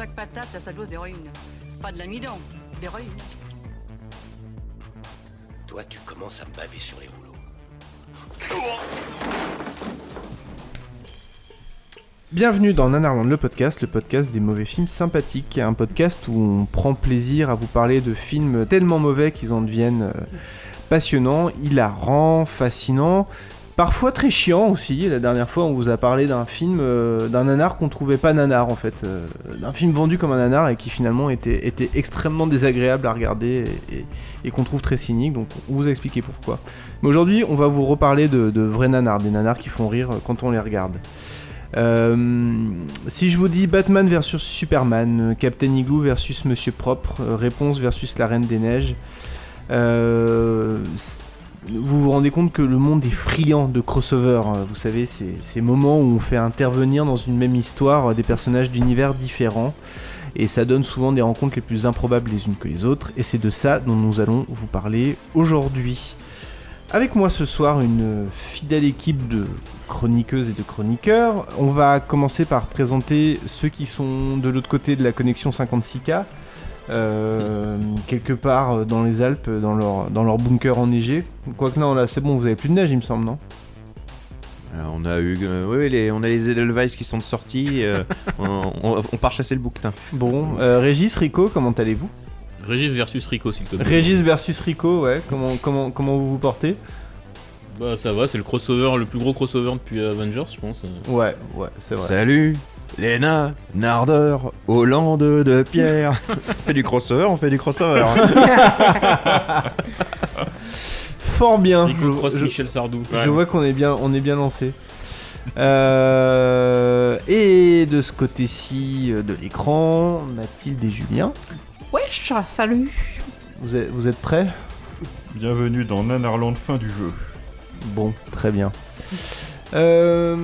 Chaque patate a sa dose d'héroïne. Pas de l'amidon, d'héroïne. Toi, tu commences à me baver sur les rouleaux. Bienvenue dans Nanarland le podcast, le podcast des mauvais films sympathiques, un podcast où on prend plaisir à vous parler de films tellement mauvais qu'ils en deviennent euh, passionnants, hilarants, fascinants, parfois très chiants aussi. La dernière fois, on vous a parlé d'un film, euh, d'un nanar qu'on trouvait pas nanar en fait, euh, d'un film vendu comme un nanar et qui finalement était, extrêmement désagréable à regarder et, qu'on trouve très cynique. Donc, on vous a expliqué pourquoi. Mais aujourd'hui, on va vous reparler de, vrais nanars, des nanars qui font rire quand on les regarde. Euh, si je vous dis Batman versus Superman, euh, Captain Igloo versus Monsieur Propre, euh, Réponse versus la Reine des Neiges, euh, vous vous rendez compte que le monde est friand de crossover. euh, Vous savez, ces, ces moments où on fait intervenir dans une même histoire euh, des personnages d'univers différents. Et ça donne souvent des rencontres les plus improbables les unes que les autres. Et c'est de ça dont nous allons vous parler aujourd'hui. Avec moi ce soir, une fidèle équipe de chroniqueuses et de chroniqueurs. On va commencer par présenter ceux qui sont de l'autre côté de la connexion 56K, euh, quelque part dans les Alpes, dans leur, dans leur bunker enneigé. Quoique non, là c'est bon, vous avez plus de neige, il me semble, non Euh, on a eu, euh, oui, oui, les, on a les Edelweiss qui sont sortis. euh, on, on- on part chasser le bouquetin. Bon, euh, Régis, Rico, comment allez-vous? Régis versus Rico, s'il te plaît. Régis versus Rico, ouais, comment, comment, comment vous vous portez? Bah ça va, c'est le crossover, le plus gros crossover depuis Avengers, je pense. Ouais, ouais, c'est vrai. Salut, Léna, Nardeur, Hollande de Pierre. on fait du crossover, on fait du crossover. Fort bien. Cross je- Michel Sardou. Je vois qu'on est bien, on est bien lancé. Euh, et de ce côté-ci euh, de l'écran, Mathilde et Julien, Wesh, salut vous êtes, vous êtes prêts? Bienvenue dans Nanarland, fin du jeu. Bon, très bien. Euh,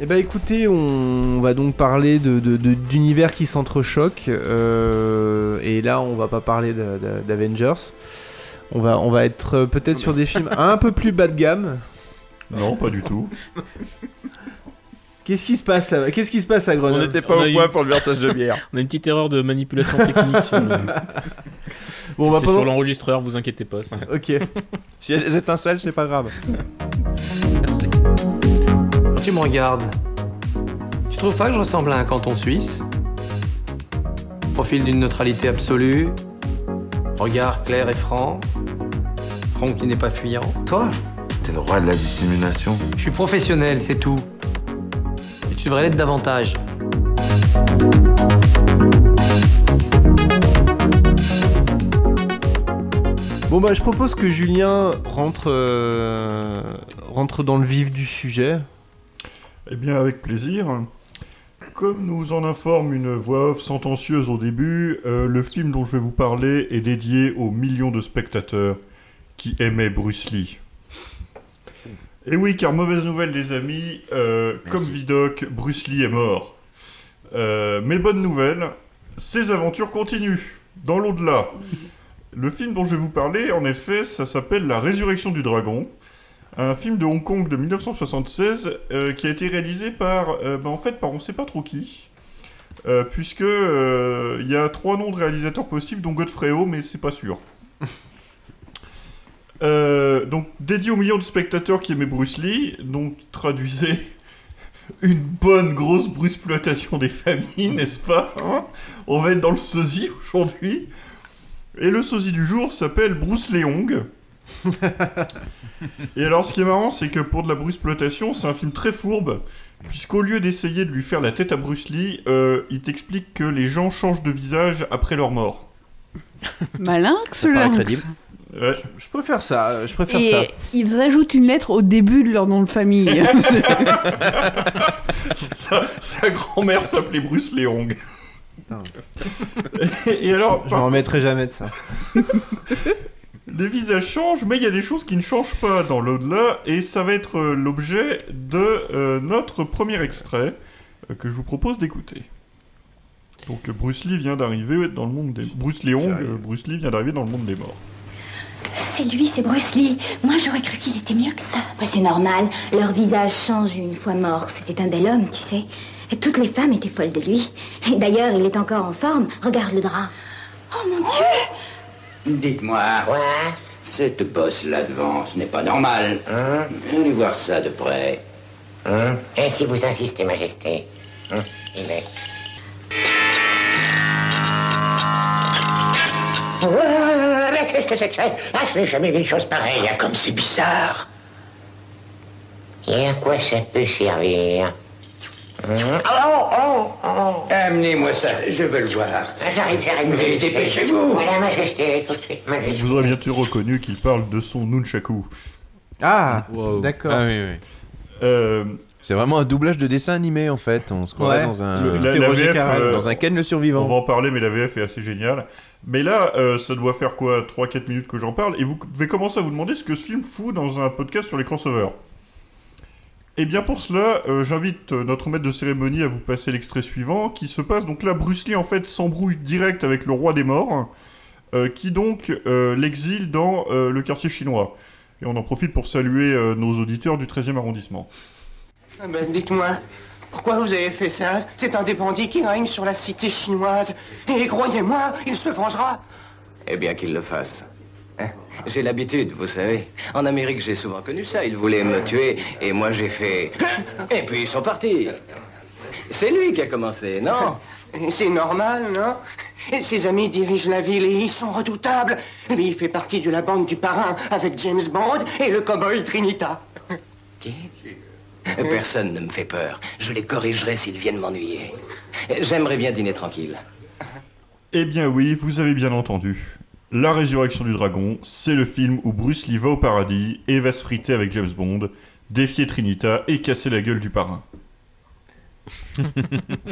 et ben écoutez, on va donc parler de, de- de- d'univers qui s'entrechoquent. euh, et là, on va pas parler de- de- d'Avengers. On va, on va être euh, peut-être sur des films un peu plus bas de gamme. Non, pas du tout. Qu'est-ce qui se passe à, Qu'est-ce qui se passe à on Grenoble n'était pas On au a point eu- pour le versage de bière. On a une petite erreur de manipulation technique. sur le- Bon, on va c'est pas- sur l'enregistreur, vous inquiétez pas. Ok. A des étincelles, c'est pas grave. Tu me regardes. Tu trouves pas que je ressemble à un canton suisse? Profil d'une neutralité absolue. Regard clair et franc. Front qui n'est pas fuyant. Toi? T'es le roi de la dissimulation. Je suis professionnel, c'est tout. Tu devrais l'être davantage. Bon bah je propose que Julien rentre, euh, rentre dans le vif du sujet. Eh bien, avec plaisir. Comme nous en informe une voix off sentencieuse au début, euh, le film dont je vais vous parler est dédié aux millions de spectateurs qui aimaient Bruce Lee. Et oui, car mauvaise nouvelle les amis, euh, comme Vidocq, Bruce Lee est mort. Euh, mais bonne nouvelle, ses aventures continuent, dans l'au-delà. Le film dont je vais vous parler, en effet, ça s'appelle La Résurrection du Dragon. Un film de Hong Kong de 1976 euh, qui a été réalisé par, bah, en fait, par on sait pas trop qui. Puisque il y a trois noms de réalisateurs possibles, dont Godfrey Ho, mais c'est pas sûr. Euh, donc dédié aux millions de spectateurs qui aimaient Bruce Lee, donc traduisait une bonne grosse brusploitation des familles, n'est-ce pas hein? On va être dans le sosie aujourd'hui. Et le sosie du jour s'appelle Bruce Leong. Et alors, ce qui est marrant, c'est que pour de la brusploitation, c'est un film très fourbe, puisqu'au lieu d'essayer de lui faire la tête à Bruce Lee, euh, il t'explique que les gens changent de visage après leur mort. Malin, Ça paraît lynx. crédible. Ouais. Je préfère ça, je préfère Et ça. ils ajoutent une lettre au début de leur nom de famille. sa, sa grand-mère s'appelait Bruce. Et alors, Je par m'en remettrai jamais de ça. Les visages changent, mais il y a des choses qui ne changent pas dans l'au-delà, et ça va être euh, l'objet de euh, notre premier extrait euh, que je vous propose d'écouter. Donc Bruce Lee vient d'arriver dans le monde des... Bruce Léon, euh, Bruce Lee vient d'arriver dans le monde des morts. C'est lui, c'est Bruce Lee. Moi, j'aurais cru qu'il était mieux que ça. C'est normal. Leur visage change une fois mort. C'était un bel homme, tu sais. Et toutes les femmes étaient folles de lui. Et d'ailleurs, il est encore en forme. Regarde le drap. Oh mon Dieu Dites-moi. Quoi Cette bosse-là devant, ce n'est pas normal. Hein? Allez voir ça de près. Hein? Et si vous insistez, Majesté? Hein? Il est. Ouais, qu'est-ce que c'est que ça? Ah, je n'ai jamais vu une chose pareille. hein, Comme c'est bizarre. Et à quoi ça peut servir? Hein? Oh, oh, oh Amenez-moi ça, je veux le voir. Ah, J'arrive, j'arrive. Mais dépêchez-vous. Voilà, Majesté, tout de suite, Majesté. Vous aurez bientôt reconnu qu'il parle de son nunchaku. Ah, Wow. d'accord. Ah oui, oui. Euh, C'est vraiment un doublage de dessin animé en fait. On se croirait Ouais. dans un, Le- la- C'était la Roger VF, Carrel, euh, dans un Ken le On survivant. va en parler, mais la VF est assez géniale. Mais là, euh, ça doit faire quoi 3-4 minutes que j'en parle, et vous devez commencer à vous demander ce que ce film fout dans un podcast sur les crossovers. Et bien pour cela, euh, j'invite notre maître de cérémonie à vous passer l'extrait suivant, qui se passe donc là, Bruce Lee en fait s'embrouille direct avec le roi des morts, euh, qui donc euh, l'exile dans euh, le quartier chinois. Et on en profite pour saluer euh, nos auditeurs du 13e arrondissement. Ah ben, dites-moi, pourquoi vous avez fait ça? C'est un des bandits qui règne sur la cité chinoise. Et croyez-moi, il se vengera. Eh bien qu'il le fasse. Hein? J'ai l'habitude, vous savez. En Amérique, j'ai souvent connu ça. Ils voulaient me tuer et moi j'ai fait. Et puis ils sont partis. C'est lui qui a commencé, non? C'est normal, non? Ses amis dirigent la ville et ils sont redoutables. Lui, il fait partie de la bande du parrain avec James Bond et le cowboy Trinita. Qui? Personne ne me fait peur. Je les corrigerai s'ils viennent m'ennuyer. J'aimerais bien dîner tranquille. Eh bien oui, vous avez bien entendu. La résurrection du dragon, c'est le film où Bruce Lee va au paradis et va se friter avec James Bond, défier Trinita et casser la gueule du parrain.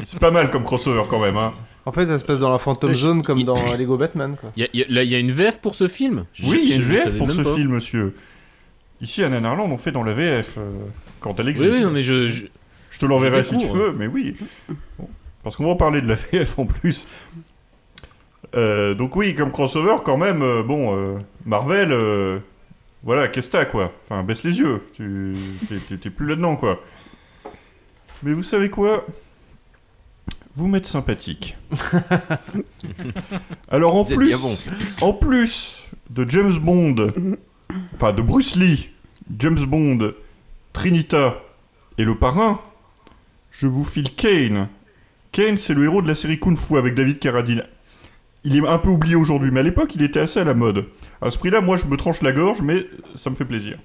c'est pas mal comme crossover quand même, hein. En fait, ça se passe dans la Phantom Zone comme dans Lego Batman, quoi. Y a- y a- là, il y a une VF pour ce film? Oui, il y a une VF pour ce pas. film, monsieur. Ici à Nanarland, on fait dans la VF, euh, quand elle existe. oui, non, mais je. je- Je te l'enverrai si tu veux, mais oui. Bon. Parce qu'on va en parler de la VF en plus. Euh, donc oui, comme crossover, quand même, euh, bon, euh, Marvel, voilà, qu'est-ce que t'as, quoi? Enfin, baisse les yeux, tu t'es- plus là-dedans, quoi. Mais vous savez quoi? Vous m'êtes sympathique. Alors en plus, bon. en plus de James Bond, enfin de Bruce Lee, James Bond, Trinita et le parrain, je vous file Kane. Kane, c'est le héros de la série Kung Fu avec David Carradine. Il est un peu oublié aujourd'hui, mais à l'époque, il était assez à la mode. À ce prix-là, moi, je me tranche la gorge, mais ça me fait plaisir.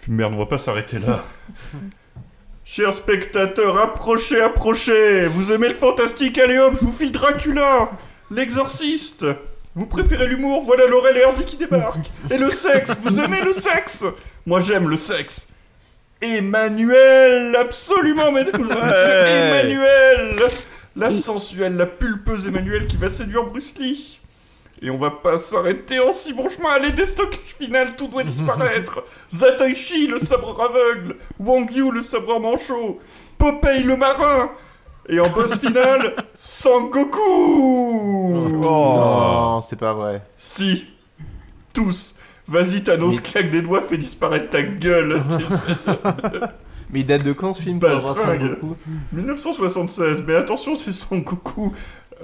Puis merde, on va pas s'arrêter là. Chers spectateurs, approchez, approchez Vous aimez le fantastique Allez hop, je vous file Dracula L'exorciste Vous préférez l'humour Voilà Laurel et Hardy qui débarquent Et le sexe Vous aimez le sexe Moi j'aime le sexe Emmanuel Absolument, mesdames et messieurs. Emmanuel La sensuelle, la pulpeuse Emmanuel qui va séduire Bruce Lee et on va pas s'arrêter en si bon chemin. Allez, déstockage final, tout doit disparaître. Zatoichi, le sabre aveugle. Wang Yu, le sabre manchot. Popeye, le marin. Et en boss final, Sangoku Oh, non, c'est pas vrai. Si. Tous. Vas-y, Thanos, claque des doigts, fais disparaître ta gueule. Mais il date de quand ce film pour avoir Baltringue. Sangoku 1976. Mais attention, c'est Sangoku.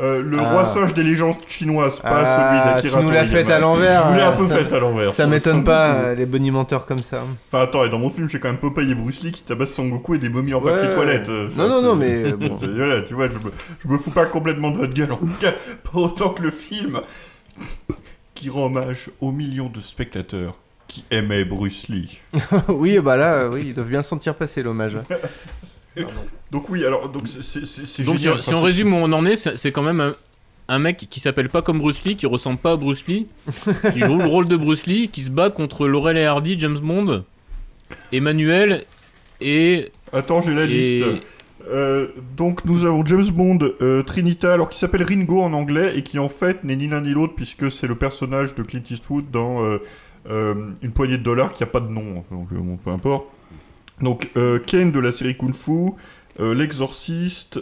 euh, le Ah. roi singe des légendes chinoises, pas Ah, celui d'Akira tu nous l'as Toriyama. fait à l'envers. Je vous l'ai un peu ça- fait à l'envers. Ça m'étonne pas, euh, les bonimenteurs comme ça. Enfin, attends, et dans mon film, j'ai quand même Popeye et Bruce Lee qui tabassent Sangoku et des momies en Ouais. papier toilette. euh, Non, non, c'est- non, mais, euh, bon. voilà, tu vois, je me, je me fous pas complètement de votre gueule, en tout cas, pas autant que le film qui rend hommage aux millions de spectateurs qui aimaient Bruce Lee. oui, bah là, euh, oui, ils doivent bien sentir passer l'hommage. Donc oui, alors, donc c'est- Donc, si, génial. on- si résume où on en est, c'est c'est quand même un, un mec qui s'appelle pas comme Bruce Lee, qui ressemble pas à Bruce Lee, qui joue le rôle de Bruce Lee, qui se bat contre Laurel et Hardy, James Bond, Emmanuel et. Attends, j'ai la et- liste. Euh, donc nous avons James Bond euh, Trinita, alors qui s'appelle Ringo en anglais et qui en fait n'est ni l'un ni l'autre puisque c'est le personnage de Clint Eastwood dans euh, une poignée de dollars qui a pas de nom, enfin, donc bon, peu importe. Donc Ken de la série Kung Fu, l'exorciste,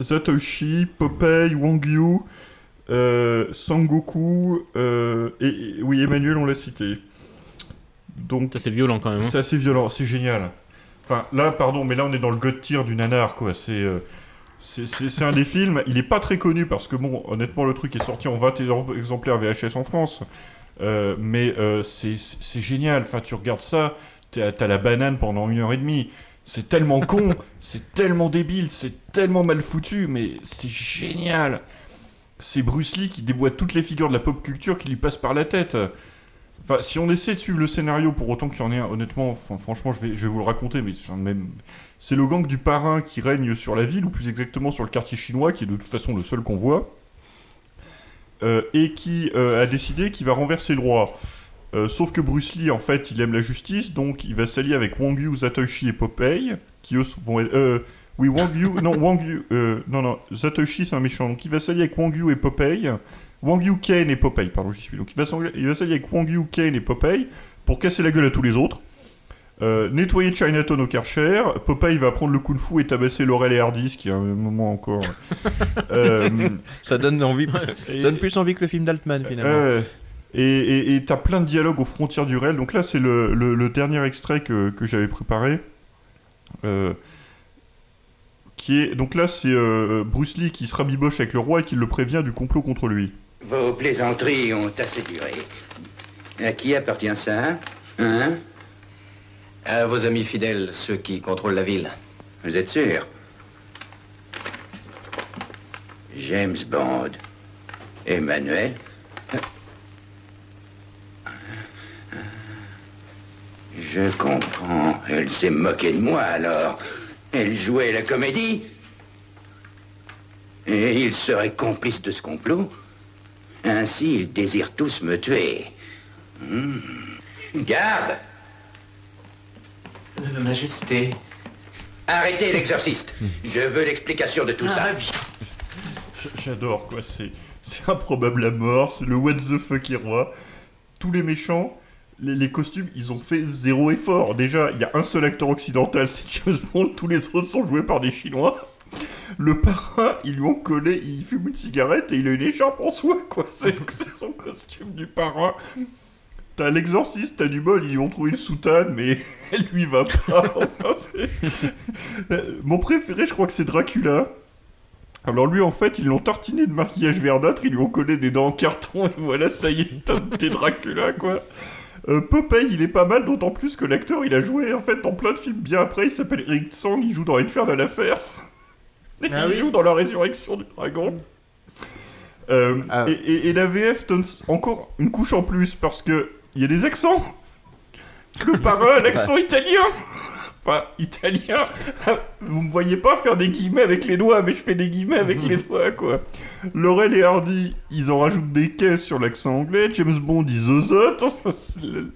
Zatoshi, Popeye, Wang Yu, Sangoku et, et- oui Emmanuel on l'a cité. Donc c'est violent quand même. hein. c'est assez violent, c'est génial. Enfin, là, pardon, mais là, on est dans le god tier du nanar, quoi. C'est. euh, c'est- c'est un des films, il est pas très connu parce que, bon, honnêtement, le truc est sorti en 21 exemplaires VHS en France. Euh, mais euh, c'est génial. Enfin, tu regardes ça, t'as t'as la banane pendant une heure et demie. C'est tellement con, c'est tellement débile, c'est tellement mal foutu, mais c'est génial. C'est Bruce Lee qui déboîte toutes les figures de la pop culture qui lui passent par la tête. Si on essaie de suivre le scénario pour autant qu'il y en ait un, honnêtement, franchement, je vais, vous le raconter, mais c'est le gang du parrain qui règne sur la ville, ou plus exactement sur le quartier chinois, qui est de toute façon le seul qu'on voit, euh, et qui euh, a décidé qu'il va renverser le roi. Euh, sauf que Bruce Lee, en fait, il aime la justice, donc il va s'allier avec Wang Yu, Zatoshi et Popeye, qui eux vont être... oui, Wang Yu, non, Wang Yu, non, non, Zatoshi c'est un méchant, donc il va s'allier avec Wang Yu et Popeye, Wang Yu, Kane et Popeye, pardon, j'y suis. Donc il va s'allier avec Wang Yu, Kane et Popeye pour casser la gueule à tous les autres. Euh, nettoyer Chinatown au Karcher, Popeye va prendre le kung fu et tabasser Laurel et Hardy, ce qui est un moment encore. Euh, Ça donne envie. Et- Ça donne plus envie que le film d'Altman finalement. Et t'as plein de dialogues aux frontières du réel. Donc là, c'est le, le- le dernier extrait que, que j'avais préparé. Euh, qui est, donc là, c'est euh, Bruce Lee qui se rabiboche avec le roi et qui le prévient du complot contre lui. Vos plaisanteries ont assez duré. À qui appartient ça Hein? À vos amis fidèles, ceux qui contrôlent la ville. Vous êtes sûr? James Bond. Emmanuel? Je comprends. Elle s'est moquée de moi alors. Elle jouait la comédie. Et ils seraient complices de ce complot. Ainsi, ils désirent tous me tuer. Hmm. Garde Majesté. Arrêtez l'exorciste. Je veux l'explication de tout ça. J- J'adore, quoi. C'est, c'est improbable à mort. C'est le what the fuck est roi. Tous les méchants, les, les costumes, ils ont fait zéro effort. Déjà, il y a un seul acteur occidental, c'est James Bond. Tous les autres sont joués par des Chinois. Le parrain, ils lui ont collé, il fume une cigarette et il a une écharpe en soie, quoi. C'est, son costume du parrain. T'as l'exorciste, t'as du bol, ils lui ont trouvé une soutane, mais elle lui va pas. Mon préféré, je crois que c'est Dracula. Alors lui, en fait, ils l'ont tartiné de maquillage verdâtre, ils lui ont collé des dents en carton, et voilà, ça y est, t'es Dracula, quoi. Euh, il est pas mal, d'autant plus que l'acteur, il a joué, en fait, dans plein de films bien après, il s'appelle Eric Tsang, il joue dans Infernal Affairs. Et il joue dans La Résurrection du Dragon. Euh, et, et- et la VF donne encore une couche en plus, parce que il y a des accents. Le parrain a l'accent italien. Enfin, italien. Vous me voyez pas faire des guillemets avec les doigts, mais je fais des guillemets avec les doigts, quoi. Laurel et Hardy, ils en rajoutent des caisses sur l'accent anglais. James Bond, ils zozotent. Enfin, c'est le-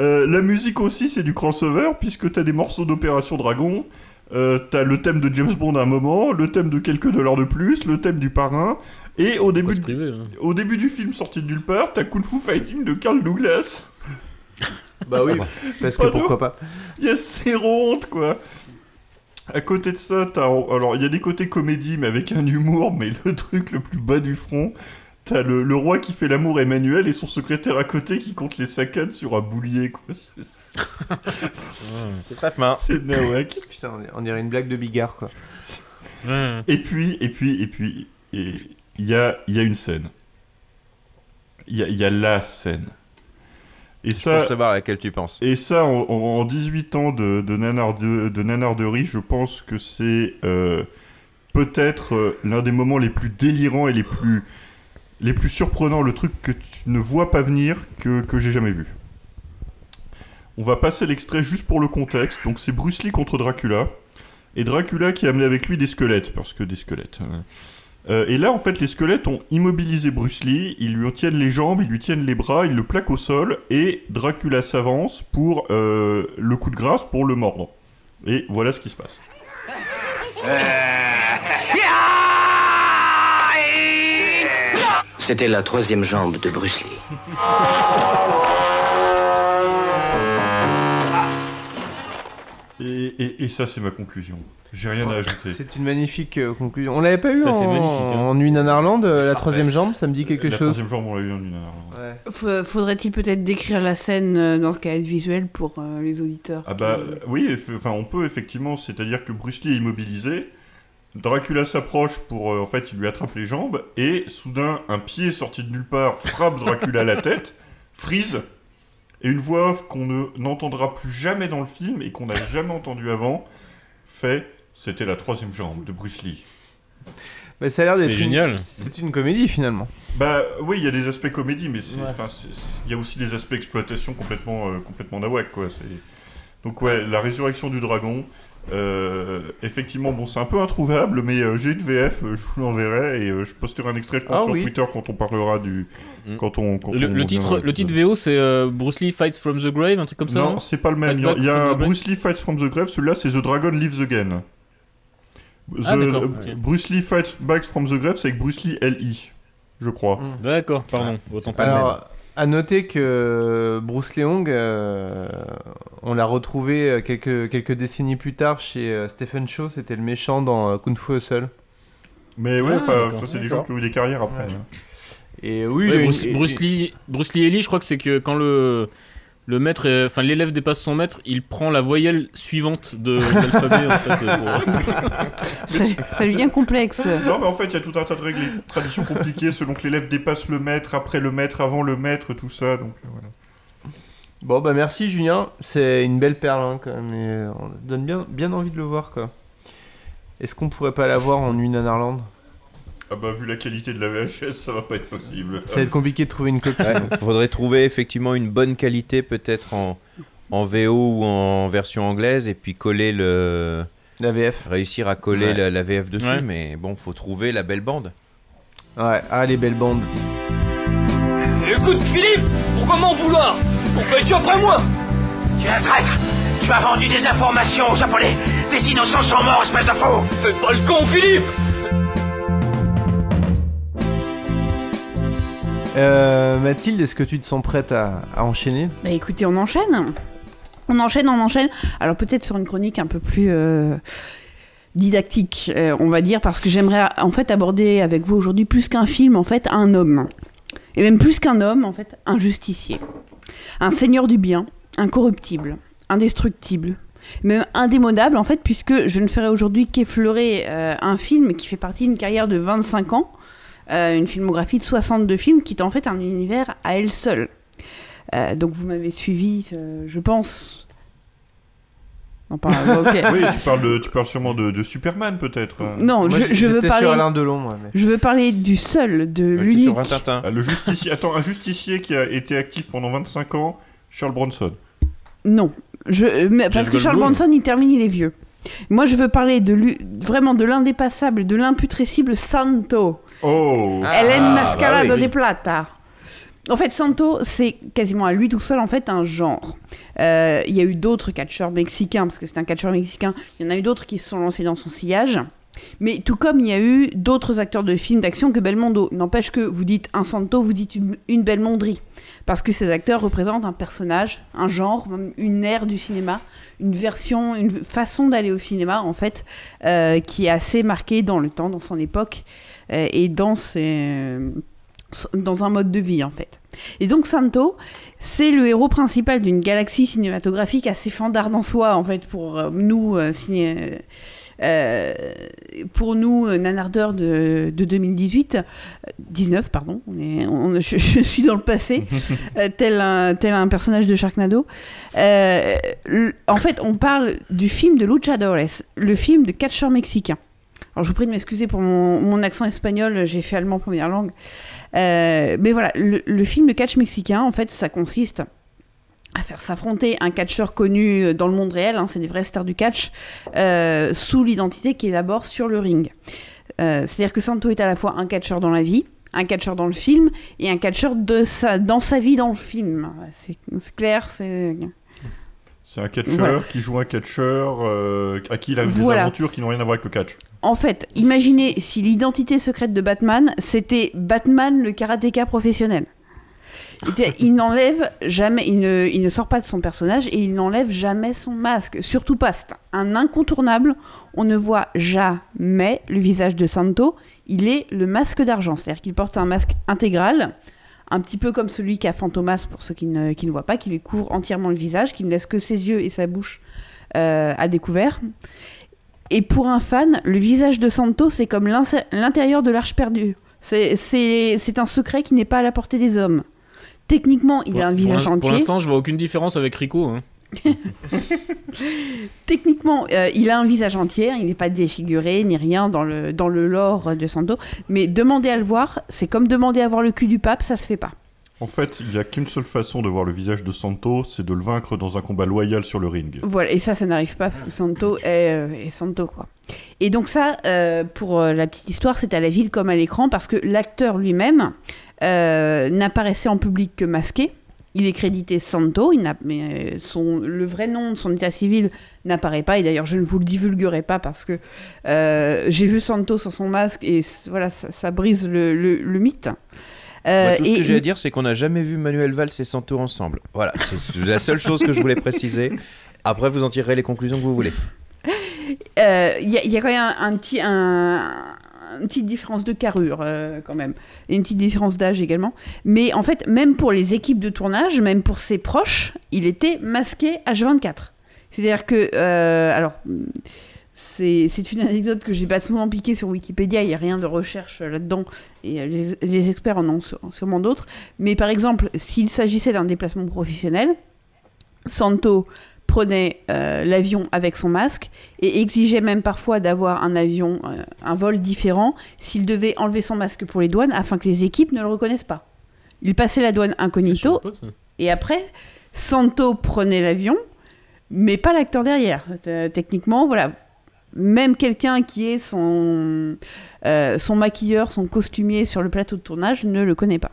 Euh, la musique aussi, c'est du crossover, puisque t'as des morceaux d'Opération Dragon. Euh, t'as le thème de James Bond à un moment, le thème de quelques dollars de plus, le thème du parrain, et au début, au début du film sorti de nulle part, t'as Kung Fu Fighting de Carl Douglas. Bah oui, parce que pourquoi pas. Il y a zéro honte, quoi. À côté de ça, t'as. Alors, il y a des côtés comédie, mais avec un humour, mais le truc le plus bas du front. T'as le, le roi qui fait l'amour Emmanuel et son secrétaire à côté qui compte les saccades sur un boulier, quoi. C'est- C'est très fin. C'est nawak. Putain, on dirait une blague de Bigard, quoi. Et puis, et puis, et puis, il y a, il y a une scène. Il y a, il y a la scène. Et ça, peux savoir à laquelle tu penses. Et ça, en, en- en 18 ans de, de, nanarde- de nanarderie, je pense que c'est euh, peut-être euh, l'un des moments les plus délirants et les plus, les plus surprenants, le truc que tu ne vois pas venir, que, que j'ai jamais vu. On va passer l'extrait juste pour le contexte. Donc c'est Bruce Lee contre Dracula. Et Dracula qui a amené avec lui des squelettes, parce que des squelettes. hein. Euh, et là, en fait, les squelettes ont immobilisé Bruce Lee, ils lui tiennent les jambes, ils lui tiennent les bras, ils le plaquent au sol, et Dracula s'avance pour euh, le coup de grâce pour le mordre. Et voilà ce qui se passe. C'était la troisième jambe de Bruce Lee. Et, et- et ça, c'est ma conclusion. J'ai rien à ajouter. C'est une magnifique euh, conclusion. On l'avait pas eu en, magnifique, hein. en Nuit Nanarland, euh, la Ah, troisième ouais. jambe, ça me dit quelque La chose. troisième jambe, on l'a eu en une heure. F- Faudrait-il peut-être décrire la scène euh, dans ce cas visuel pour euh, les auditeurs Ah bah oui, eff- enfin on peut effectivement, c'est-à-dire que Bruce Lee est immobilisé, Dracula s'approche pour, euh, en fait, il lui attrape les jambes, et soudain, un pied sorti de nulle part frappe Dracula à la tête, freeze, et une voix off qu'on ne- n'entendra plus jamais dans le film, et qu'on n'a jamais entendu avant, fait « C'était la troisième jambe de Bruce Lee ». Bah, ça a l'air d'être C'est une- génial. C'est une comédie finalement. Bah oui, il y a des aspects comédie, mais Ouais. il y a aussi des aspects exploitation complètement, euh, complètement nawak, quoi. c'est- Donc ouais, la résurrection du dragon, euh, effectivement, bon, c'est un peu introuvable, mais euh, j'ai une VF, euh, je vous l'enverrai, et euh, je posterai un extrait, je pense, Ah sur oui. Twitter quand on parlera du... Quand on, quand Le, on le titre, le titre VO, c'est euh, Bruce Lee Fights from the Grave, un truc comme ça Non, Non, c'est pas le même. Fight Il y a, Bruce Lee Fights from the Grave, celui-là c'est The Dragon Lives Again. Ah, The- euh. Bruce Lee Fights Back from the Grave, c'est avec Bruce Lee LI, je crois. D'accord, pardon, autant pas le même. À noter que Bruce Leong, euh, on l'a retrouvé euh, quelques, quelques décennies plus tard chez euh, Stephen Chow, c'était le méchant dans euh, Kung Fu Hustle. Mais ouais, Ah, ça, c'est des gens qui ont eu des carrières après. Ouais. hein. Et oui, Ouais, une- Bruce, et- Bruce et- Lee, Bruce Lee Ellie, je crois que c'est que quand le le maître, est- enfin l'élève dépasse son maître, il prend la voyelle suivante de l'alphabet en fait. pour- Ça, devient complexe. Non, mais en fait, il y a tout un tas de règles traditions compliquées selon que l'élève dépasse le maître, après le maître, avant le maître, tout ça. Donc euh, voilà. Bon bah merci Julien, c'est une belle perle hein, quand même, et on donne bien, bien envie de le voir quoi. Est-ce qu'on pourrait pas la voir en Nuit Nanarland Ah bah, vu la qualité de la VHS, ça va pas être possible. Ça va être compliqué de trouver une copie. Ouais, faudrait trouver effectivement une bonne qualité, peut-être en, en VO ou en version anglaise, et puis coller le. La VF. Réussir à coller Ouais. la, la VF dessus, Ouais. mais bon, faut trouver la belle bande. Ouais, ah les belles bandes. Écoute, Philippe, pourquoi m'en vouloir? Pourquoi es-tu après moi Tu es un traître Tu as vendu des informations aux Japonais Des innocents sont morts, espèce de faux Fais pas le con, Philippe Euh, Mathilde, est-ce que tu te sens prête à, enchaîner? Bah écoutez, on enchaîne. On enchaîne, on enchaîne. Alors peut-être sur une chronique un peu plus euh, didactique, euh, on va dire, parce que j'aimerais en fait aborder avec vous aujourd'hui plus qu'un film, en fait, un homme. Et même plus qu'un homme, en fait, un justicier. Un seigneur du bien, incorruptible, indestructible, même indémodable, en fait, puisque je ne ferai aujourd'hui qu'effleurer un film qui fait partie d'une carrière de 25 ans, euh, une filmographie de 62 films qui est en fait un univers à elle seule. Euh, donc vous m'avez suivi, euh, je pense. Non, pas, ok. oui, tu parles, de- tu parles sûrement de, de Superman, peut-être. Non, Moi, je, je veux parler. sur Alain Delon, moi, mais- Je veux parler du seul, de l'unique. Ah, le justicier. Attends, un justicier qui a été actif pendant 25 ans, Charles Bronson. Non, je, mais parce que Charles. Bronson, il termine, il est vieux. Moi, je veux parler de lui, vraiment de l'indépassable, de l'imputrescible Santo. Oh Hélène Ah, Mascarado bah oui, oui. de Plata. En fait, Santo, c'est quasiment à lui tout seul, en fait, un genre. Euh, Il y a eu d'autres catcheurs mexicains, parce que c'est un catcheur mexicain, il y en a eu d'autres qui se sont lancés dans son sillage. Mais tout comme il y a eu d'autres acteurs de films d'action que Belmondo. N'empêche que vous dites un Santo, vous dites une, une. Parce que ces acteurs représentent un personnage, un genre, même une ère du cinéma, une version, une façon d'aller au cinéma, en fait, euh, qui est assez marquée dans le temps, dans son époque, euh, et dans dans un mode de vie en fait. Et donc Santo, c'est le héros principal d'une galaxie cinématographique assez fandarde en soi en fait pour euh, nous ciné- euh, pour nous euh, nanardeurs de, de 2018 euh, 19 pardon on est, on- je, je suis dans le passé euh, tel un tel un personnage de Sharknado Euh, en fait on parle du film de Luchadores le film de catcheur mexicain alors je vous prie de m'excuser pour mon, mon accent espagnol, j'ai fait allemand première langue. Euh, mais voilà, le, le film de catch mexicain, en fait, ça consiste à faire s'affronter un catcheur connu dans le monde réel, hein, c'est des vraies stars du catch, euh, sous l'identité qu'il élabore sur le ring. Euh, C'est-à-dire que Santo est à la fois un catcheur dans la vie, un catcheur dans le film, et un catcheur de sa, dans sa vie dans le film. C'est clair, c'est... C'est un catcheur Voilà. qui joue un catcheur euh, à qui il a des Voilà. aventures qui n'ont rien à voir avec le catch. En fait, imaginez si l'identité secrète de Batman, c'était Batman le karatéka professionnel. Il n'enlève jamais, il ne, sort pas de son personnage et il n'enlève jamais son masque. Surtout pas, c'est un incontournable. On ne voit jamais le visage de Santo. Il est le masque d'argent, c'est-à-dire qu'il porte un masque intégral, un petit peu comme celui qu'a Fantomas pour ceux qui ne, voient pas, qui lui couvre entièrement le visage, qui ne laisse que ses yeux et sa bouche euh, à découvert. Et pour un fan, le visage de Santo, c'est comme l'intérieur de l'arche perdue. C'est un secret qui n'est pas à la portée des hommes. Techniquement, il a un Pour visage l'in- Pour entier. l'instant, je vois aucune différence avec Rico. hein. Techniquement, euh, il a un visage entier, il n'est pas défiguré ni rien dans le, dans le lore de Santo. Mais demander à le voir, c'est comme demander à voir le cul du pape, ça se fait pas. En fait, il n'y a qu'une seule façon de voir le visage de Santo, c'est de le vaincre dans un combat loyal sur le ring. Voilà, et ça, ça n'arrive pas parce que Santo est, euh, est Santo, quoi. Et donc ça, euh, pour la petite histoire, c'est à la ville comme à l'écran parce que l'acteur lui-même euh, n'apparaissait en public que masqué. Il est crédité Santo, il mais euh, son, le vrai nom de son état civil n'apparaît pas. Et d'ailleurs, je ne vous le divulguerai pas parce que euh, j'ai vu Santo sur son masque et voilà, ça, ça brise le, le- le mythe. Euh, Moi, tout ce et- que j'ai à dire, c'est qu'on n'a jamais vu Manuel Valls et Santo ensemble. Voilà, c'est la seule chose que je voulais préciser. Après, vous en tirerez les conclusions que vous voulez. Euh, Il y, y a quand même un, un petit, un- une petite différence de carrure, euh, quand même. Et une petite différence d'âge également. Mais en fait, même pour les équipes de tournage, même pour ses proches, il était masqué H24. C'est-à-dire que. euh, alors. C'est une anecdote que j'ai pas souvent piquée sur Wikipédia, il n'y a rien de recherche là-dedans, et euh, les, les experts en ont sû- sûrement d'autres. Mais par exemple, s'il s'agissait d'un déplacement professionnel, Santo prenait euh, l'avion avec son masque et exigeait même parfois d'avoir un avion, euh, un vol différent s'il devait enlever son masque pour les douanes afin que les équipes ne le reconnaissent pas. Il passait la douane incognito et après Santo prenait l'avion, mais pas l'acteur derrière. Euh, techniquement, voilà. Même quelqu'un qui est son, euh, son maquilleur, son costumier sur le plateau de tournage ne le connaît pas.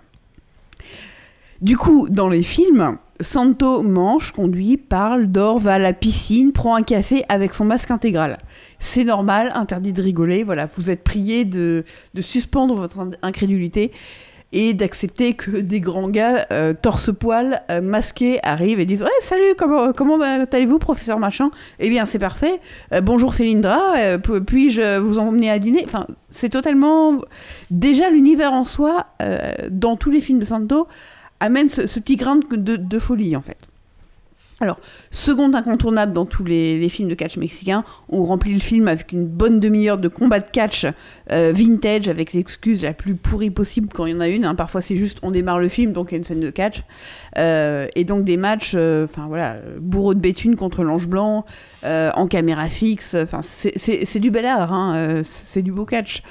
Du coup, dans les films, Santo mange, conduit, parle, dort, va à la piscine, prend un café avec son masque intégral. C'est normal, interdit de rigoler, voilà, vous êtes prié de, suspendre votre in- incrédulité et d'accepter que des grands gars euh, torse-poil, euh, masqués, arrivent et disent Ouais, salut, comment, allez-vous, professeur machin? Eh bien, c'est parfait. Euh, bonjour, Félindra, puis-je vous emmener à dîner? Enfin, c'est totalement. Déjà, l'univers en soi, dans tous les films de Santo, amène ce, petit grain de, folie, en fait. Alors, second incontournable dans tous les, films de catch mexicains, on remplit le film avec une bonne demi-heure de combat de catch euh, vintage avec l'excuse la plus pourrie possible quand il y en a une. hein. Parfois, c'est juste on démarre le film, donc il y a une scène de catch. Euh, et donc des matchs, euh, enfin voilà, bourreau de Béthune contre l'Ange Blanc, en caméra fixe. Enfin, c'est- du bel art, hein, c'est du beau catch.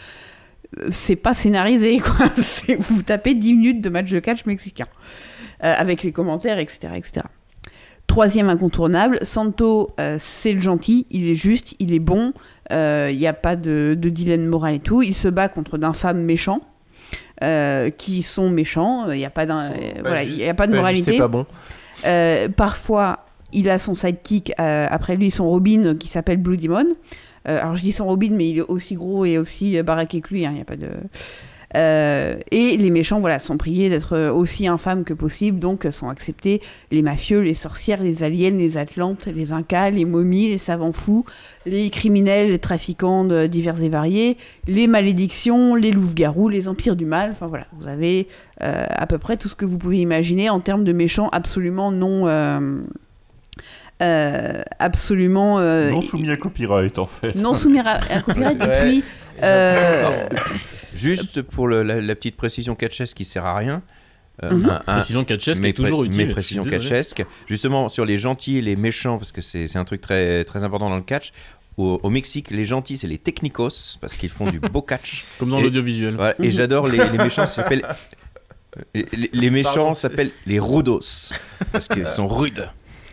C'est pas scénarisé, quoi. Vous tapez 10 minutes de match de catch mexicain. Euh, avec les commentaires, etc. etc. Troisième incontournable, Santo, euh, c'est le gentil, il est juste, il est bon, euh, il n'y a pas de, de dilemme moral et tout, il se bat contre d'infâmes méchants. qui sont méchants, il n'y a pas d'un, voilà, il y a pas de pas moralité. pas bon. Parfois, il a son sidekick après lui, son Robin qui s'appelle Blue Demon. Euh, alors je dis son Robin, mais il est aussi gros et aussi euh, baraqué que lui. Il n'y a pas de. Euh, et les méchants, voilà, sont priés d'être aussi infâmes que possible, donc sont acceptés les mafieux, les sorcières, les aliens, les atlantes, les incas, les momies, les savants fous, les criminels, les trafiquants divers et variés, les malédictions, les loups-garous, les empires du mal. Enfin voilà, vous avez à peu près tout ce que vous pouvez imaginer en termes de méchants absolument non. Euh, absolument euh, Non soumis à copyright, en fait. non soumis à, à copyright et Ouais. puis euh, Juste pour le- la, la petite précision catchesque qui sert à rien. euh, Mhm. Précision catchesque mais est toujours utile, Mais précision catchesque. Justement, sur les gentils et les méchants, parce que c'est c'est un truc très, très important dans le catch. Au, au Mexique, les gentils, c'est les technicos, parce qu'ils font du beau catch. Comme dans l'audiovisuel. voilà, et j'adore les, les méchants, ça s'appelle. Les, les- méchants s'appellent les rudos, parce qu'ils sont rudes.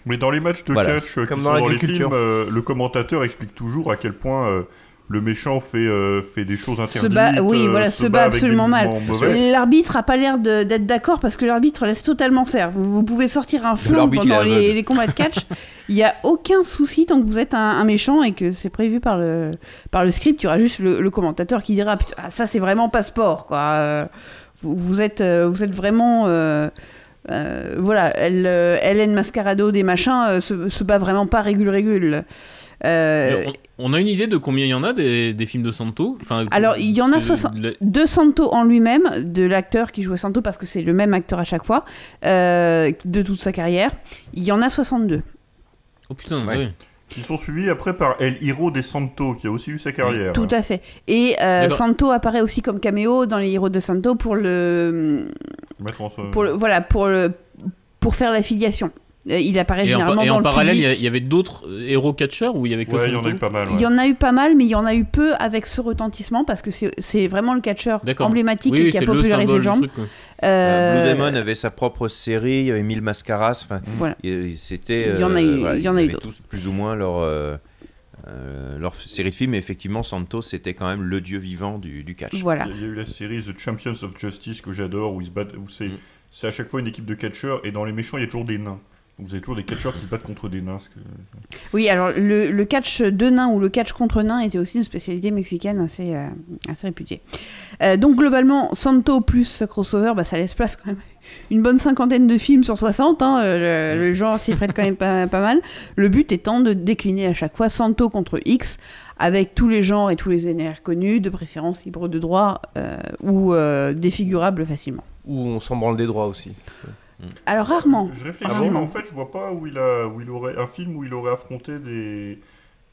Mais dans les matchs de Voilà. catch euh, qui Comme sont dans dans les films, euh, le commentateur explique toujours à quel point euh, le méchant fait, euh, fait des choses se interdites. bat, oui, euh, voilà, se bat absolument mal. L'arbitre a pas l'air d'être d'accord parce que l'arbitre laisse totalement faire. Vous, vous pouvez sortir un est pendant les, combats de catch. Il y a aucun souci tant que vous êtes un, un méchant et que c'est prévu par le, par le script. Il y aura juste le, le commentateur qui dira Putain, ah, ça c'est vraiment pas sport quoi. Vous, vous êtes, vous êtes vraiment. euh, euh, voilà, elle, euh, Hélène Mascarado des machins euh, se, se bat vraiment pas régule régule. Euh, on, on a une idée de combien il y en a des, des films de Santo enfin, Alors, il y en a parce que 60 la- de Santo en lui-même, de l'acteur qui jouait Santo, parce que c'est le même acteur à chaque fois, euh, de toute sa carrière. Il y en a 62. Oh putain, Ouais. oui. Ils sont suivis après par El Hiro de Santo, qui a aussi eu sa carrière. Tout à fait. Et euh, D'accord. Santo apparaît aussi comme caméo dans les héros de Santo pour le, Mettre en- pour le- voilà, pour le, pour faire l'affiliation. Euh, Il apparaît Et en, généralement et dans en le parallèle, il y, public. a- il y avait d'autres euh, héros catcheurs ou il y avait que Ouais, il y en a eu pas mal. Il y en a eu pas mal, mais il y en a eu peu avec ce retentissement parce que c'est c'est vraiment le catcheur emblématique Oui, et qui a popularisé le genre. truc. Euh, Blue Demon avait sa propre série, il y avait Mille Mascaras, enfin, Voilà. et- c'était. Il y en a eu- voilà, il y en ils a eu tous plus ou moins leur. euh, euh, leur série de films, et effectivement, Santos c'était quand même le dieu vivant du, du catch. Voilà. Il y a- eu la série The Champions of Justice que j'adore, où, ils se battent, où c'est, Mm. c'est à chaque fois une équipe de catcheurs, et dans les méchants, il y a toujours des nains. Vous avez toujours des catcheurs qui se battent contre des nains. que- Oui, alors le, le catch de nains ou le catch contre nains était aussi une spécialité mexicaine assez, euh, assez réputée. Euh, donc globalement, Santo plus crossover, bah, ça laisse place quand même une bonne cinquantaine de films sur 60. hein, euh, le, le genre s'y prête quand même pas, pas mal. Le but étant de décliner à chaque fois Santo contre X avec tous les genres et tous les NR connus, de préférence libre de droit euh, ou euh, défigurables facilement. Où on s'en branle des droits aussi. Alors rarement. Je réfléchis, mais rarement. en fait, je vois pas où il, a, où il aurait un film où il aurait affronté des,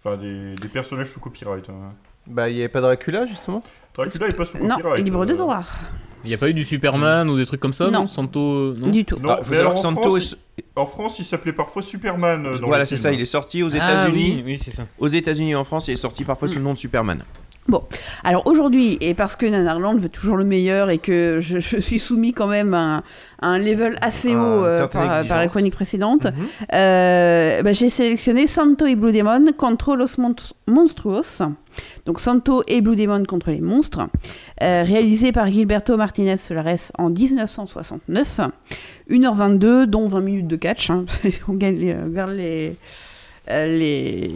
enfin, des, des personnages sous copyright. hein. Bah, il n'y avait pas Dracula justement? Dracula est pas sous Non, copyright. libre de euh. droit. Il n'y a pas eu du Superman ou des trucs comme ça, non, Non? Santo non? Du tout. Non, Ah, faut mais savoir que en, Santo France, est- il- en France, il s'appelait parfois Superman. euh, dans Voilà, c'est ça, il est sorti aux Ah États-Unis. oui, oui, c'est ça. Aux États-Unis et en France, il est sorti parfois sous le nom de Superman. Bon, alors aujourd'hui, et parce que Nanarland veut toujours le meilleur et que je, je suis soumis quand même à un, à un level assez haut euh, par, par la chronique précédente, Mhm. euh, bah, j'ai sélectionné Santo et Blue Demon contre Los Mon- Monstruos. Donc Santo et Blue Demon contre les monstres, euh, réalisé par Gilberto Martinez Solares en 1969. 1h22, dont 20 minutes de catch. hein. On gagne les, on les, les,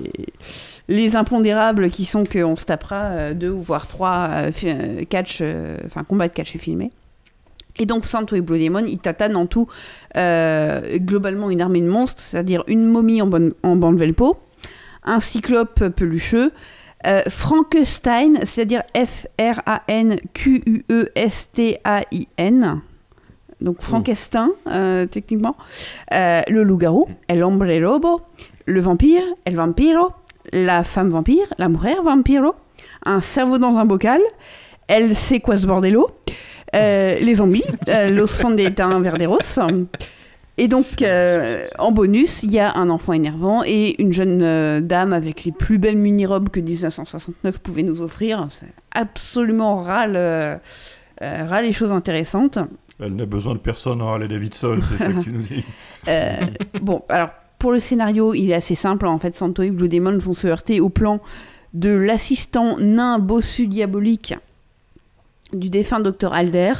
les impondérables qui sont qu'on se tapera euh, deux ou voire trois euh, euh, catch, euh, enfin combats de catch filmés. Et donc Santo et Blue Demon, ils tatanent en tout euh, globalement une armée de monstres, c'est-à-dire une momie en, bonne, en bande velpo, un cyclope pelucheux, euh, Frankenstein, c'est-à-dire F-R-A-N-Q-U-E-S-T-A-I-N, donc Frankenstein, euh, techniquement, euh, le loup-garou, el hombre lobo, le vampire, el vampiro, la femme vampire, la mujer vampiro, un cerveau dans un bocal, el sequas bordello, euh, les zombies, euh, los fondetan verderos. Et donc, euh, en bonus, il y a un enfant énervant et une jeune euh, dame avec les plus belles mini-robes que 1969 pouvait nous offrir. C'est absolument ras, le- euh, ras les choses intéressantes. Elle n'a besoin de personne en Harley Davidson, c'est ça que tu nous dis. Bon, alors pour le scénario, il est assez simple. En fait, Santo et Blue Demon vont se heurter au plan de l'assistant nain bossu diabolique du défunt docteur Alder,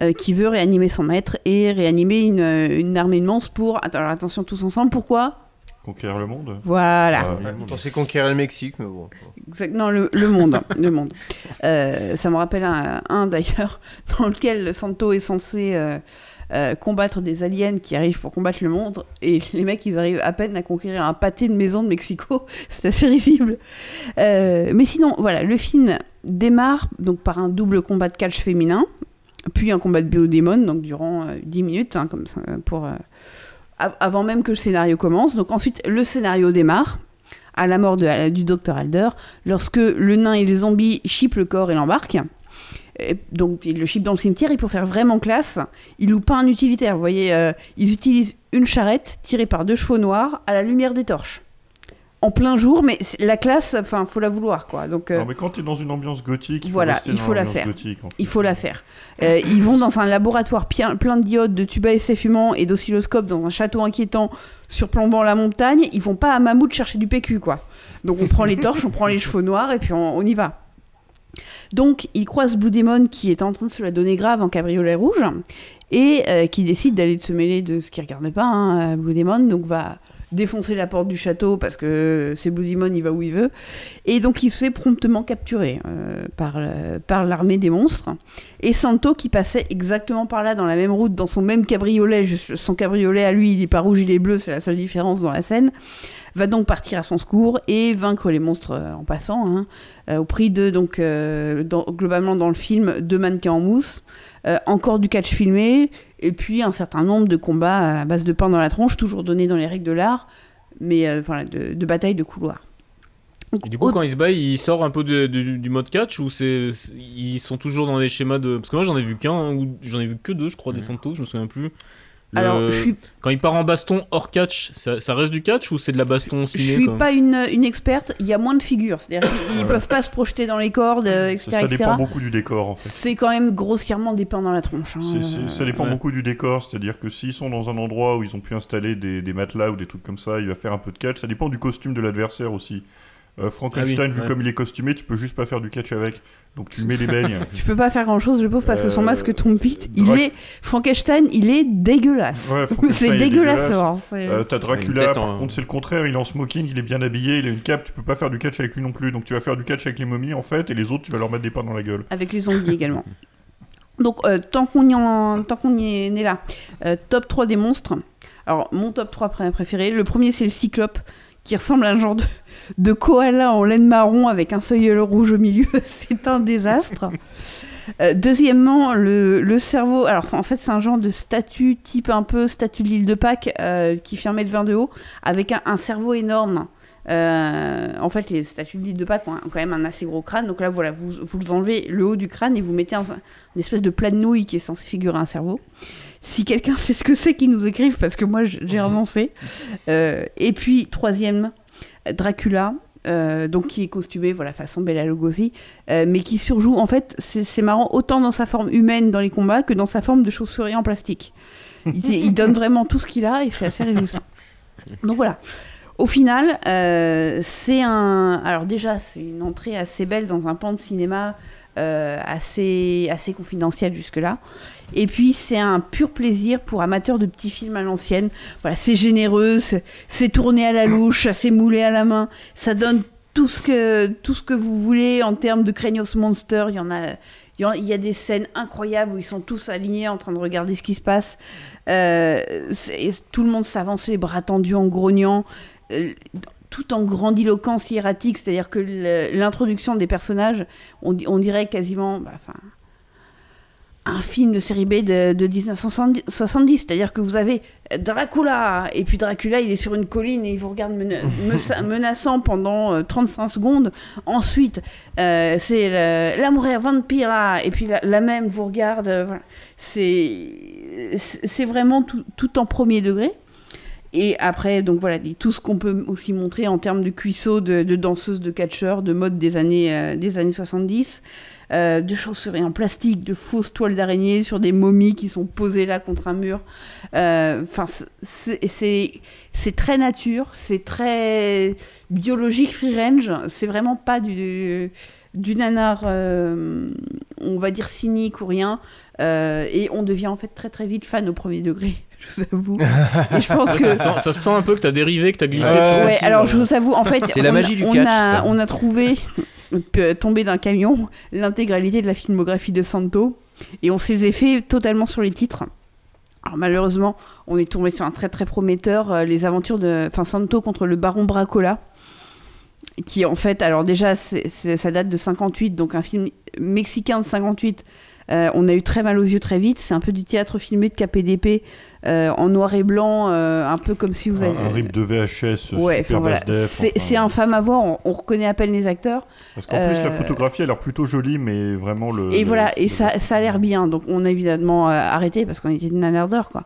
euh, qui veut réanimer son maître et réanimer une, euh, une armée de monstres pour... Attends, alors attention tous ensemble, pourquoi? Conquérir le monde Voilà. Ah, Je pensais conquérir le Mexique, mais bon. Exact- non, le, le monde. le monde. Euh, ça me rappelle un, un, d'ailleurs dans lequel Santo est censé euh, combattre des aliens qui arrivent pour combattre le monde et les mecs ils arrivent à peine à conquérir un pâté de maison de Mexico. C'est assez risible. Euh, mais sinon, voilà, le film démarre donc par un double combat de catch féminin, puis un combat de biodémon, donc durant euh, 10 minutes, hein, comme pour, euh, av- avant même que le scénario commence. Donc ensuite, le scénario démarre à la mort de- du docteur Alder, lorsque le nain et les zombies chippent le corps et l'embarquent. Et donc ils le chippent dans le cimetière et pour faire vraiment classe, ils louent pas un utilitaire. Vous voyez, euh, ils utilisent une charrette tirée par deux chevaux noirs à la lumière des torches. en plein jour, mais la classe, enfin, faut la vouloir, quoi. Donc, euh, Non, mais quand t'es dans une ambiance gothique, il faut voilà, rester il faut la faire. gothique, en fait. Il faut la faire. Euh, ils vont dans un laboratoire plein, plein de diodes, de tubes à essai fumants et d'oscilloscopes dans un château inquiétant surplombant la montagne. Ils vont pas à Mammouth chercher du PQ, quoi. Donc on prend les torches, on prend les chevaux noirs et puis on, on y va. Donc ils croisent Blue Demon qui est en train de se la donner grave en cabriolet rouge et euh, qui décide d'aller se mêler de ce qu'il regardait pas, hein, Blue Demon, donc va défoncer la porte du château parce que c'est Blue Demon, il va où il veut. Et donc il se fait promptement capturer euh, par, euh, par l'armée des monstres. Et Santo, qui passait exactement par là, dans la même route, dans son même cabriolet, son cabriolet à lui, il est pas rouge, il est bleu, c'est la seule différence dans la scène, va donc partir à son secours et vaincre les monstres euh, en passant, hein, au prix de, donc, globalement dans le film, deux mannequins en mousse, euh, encore du catch filmé, et puis un certain nombre de combats à base de pain dans la tronche, toujours donnés dans les règles de l'art, mais euh, voilà, de, de bataille de couloir. Et du coup, quand il se bat, il sort un peu de- de- du mode catch ou c'est c'est- ils sont toujours dans les schémas de. Parce que moi, j'en ai vu qu'un, hein, ou j'en ai vu que deux, je crois, des Santos, je me souviens plus. Le- Alors, je suis- Quand il part en baston hors catch, ça, ça reste du catch ou c'est de la baston Je ciné suis quoi pas une, une experte, il y a moins de figures, c'est-à-dire qu'ils ils peuvent pas se projeter dans les cordes, euh, etc. Ça, ça etc. dépend beaucoup du décor, en fait. C'est quand même grossièrement des pains dans la tronche. hein. C'est- c'est- ça dépend Ouais. beaucoup du décor, c'est-à-dire que s'ils sont dans un endroit où ils ont pu installer des, des matelas ou des trucs comme ça, il va faire un peu de catch. Ça dépend du costume de l'adversaire aussi. Euh, Frankenstein, Ah oui, vu ouais. comme il est costumé, tu peux juste pas faire du catch avec. Donc tu mets les beignes. Tu peux pas faire grand-chose, le pauvre, parce que son Euh, masque tombe vite. Il Drac- est Frankenstein, il est dégueulasse. Ouais, c'est dégueulasse. dégueulasse. hein, Euh, T'as Dracula, par en- contre c'est le contraire, il est en smoking, il est bien habillé, il a une cape, tu peux pas faire du catch avec lui non plus. Donc tu vas faire du catch avec les momies en fait, et les autres tu vas leur mettre des pains dans la gueule. Avec les zombies également. Donc, euh, tant qu'on y, en- tant qu'on y est né là, euh, top 3 des monstres. Alors, mon top 3 pré- préféré, le premier c'est le cyclope, qui ressemble à un genre de, de koala en laine marron avec un seuil rouge au milieu. c'est un désastre. Euh, deuxièmement, le, le cerveau. Alors, en fait, c'est un genre de statue, type un peu statue de l'île de Pâques, euh, qui un mètre vingt de haut, avec un, cerveau énorme. Euh, en fait, les statues de l'île de Pâques ont, quand même un assez gros crâne. Donc là, voilà, vous, vous enlevez le haut du crâne et vous mettez un- une espèce de plat de nouilles qui est censé figurer un cerveau. Si quelqu'un sait ce que c'est, qu'il nous écrive, parce que moi, j'ai renoncé. Euh, et puis, troisième, Dracula. euh, donc qui est costumé voilà façon Bela Lugosi euh, mais qui surjoue en fait c'est marrant autant dans sa forme humaine dans les combats que dans sa forme de chauve-souris en plastique il, il donne vraiment tout ce qu'il a et c'est assez réjouissant donc voilà au final, euh, c'est un. Alors, déjà, c'est une entrée assez belle dans un pan de cinéma assez, assez confidentiel jusque-là. Et puis, c'est un pur plaisir pour amateurs de petits films à l'ancienne. Voilà, c'est généreux, c'est tourné à la louche, c'est moulé à la main. Ça donne tout ce que, tout ce que vous voulez en termes de Craignos Monster. Il y en a. Il y a des scènes incroyables où ils sont tous alignés en train de regarder ce qui se passe. Euh, tout le monde s'avance les bras tendus en grognant, euh, tout en grandiloquence hiératique, c'est-à-dire que l'introduction des personnages, on, on dirait quasiment bah, un film de série B de, de 1970, c'est-à-dire que vous avez Dracula, et puis Dracula, il est sur une colline et il vous regarde mena- menaçant pendant euh, 35 secondes. Ensuite, euh, c'est l'amour là, et puis la, la même vous regarde. euh, voilà. C'est c'est vraiment tout, tout en premier degré. Et après, donc voilà, tout ce qu'on peut aussi montrer en termes de cuisseaux, de, danseuses, de catcheurs, de mode des années, euh, des années 70, euh, de chaussures en plastique, de fausses toiles d'araignée sur des momies qui sont posées là contre un mur. Euh, Enfin, c'est très nature, c'est très biologique free range, c'est vraiment pas du, du nanar, euh, on va dire cynique ou rien. Euh, et on devient en fait très très vite fan au premier degré, je vous avoue. Et je pense Ouais, que. ça, sent, ça sent un peu que t'as dérivé, que t'as glissé. À ouais, alors euh. je vous avoue, en fait, C'est la on- magie du on catch, a, ça. on a trouvé, euh, tombé d'un camion, l'intégralité de la filmographie de Santo, et on s'est fait totalement sur les titres. Alors malheureusement, on est tombé sur un très très prometteur, euh, les aventures de, enfin Santo contre le baron Bracola, qui en fait, alors déjà, ça date de 58, donc un film mexicain de 58. Euh, on a eu très mal aux yeux très vite. C'est un peu du théâtre filmé de KPDP en noir et blanc, euh, un peu comme si vous Un, avez. un rip de VHS Ouais, super voilà. C'est enfin. infâme à voir, on, on reconnaît à peine les acteurs. Parce qu'en plus, la Euh, photographie a l'air plutôt jolie, mais vraiment le. Et le- voilà, et ça, ça a l'air bien. Donc on a évidemment euh, arrêté parce qu'on était de nanardeur, quoi.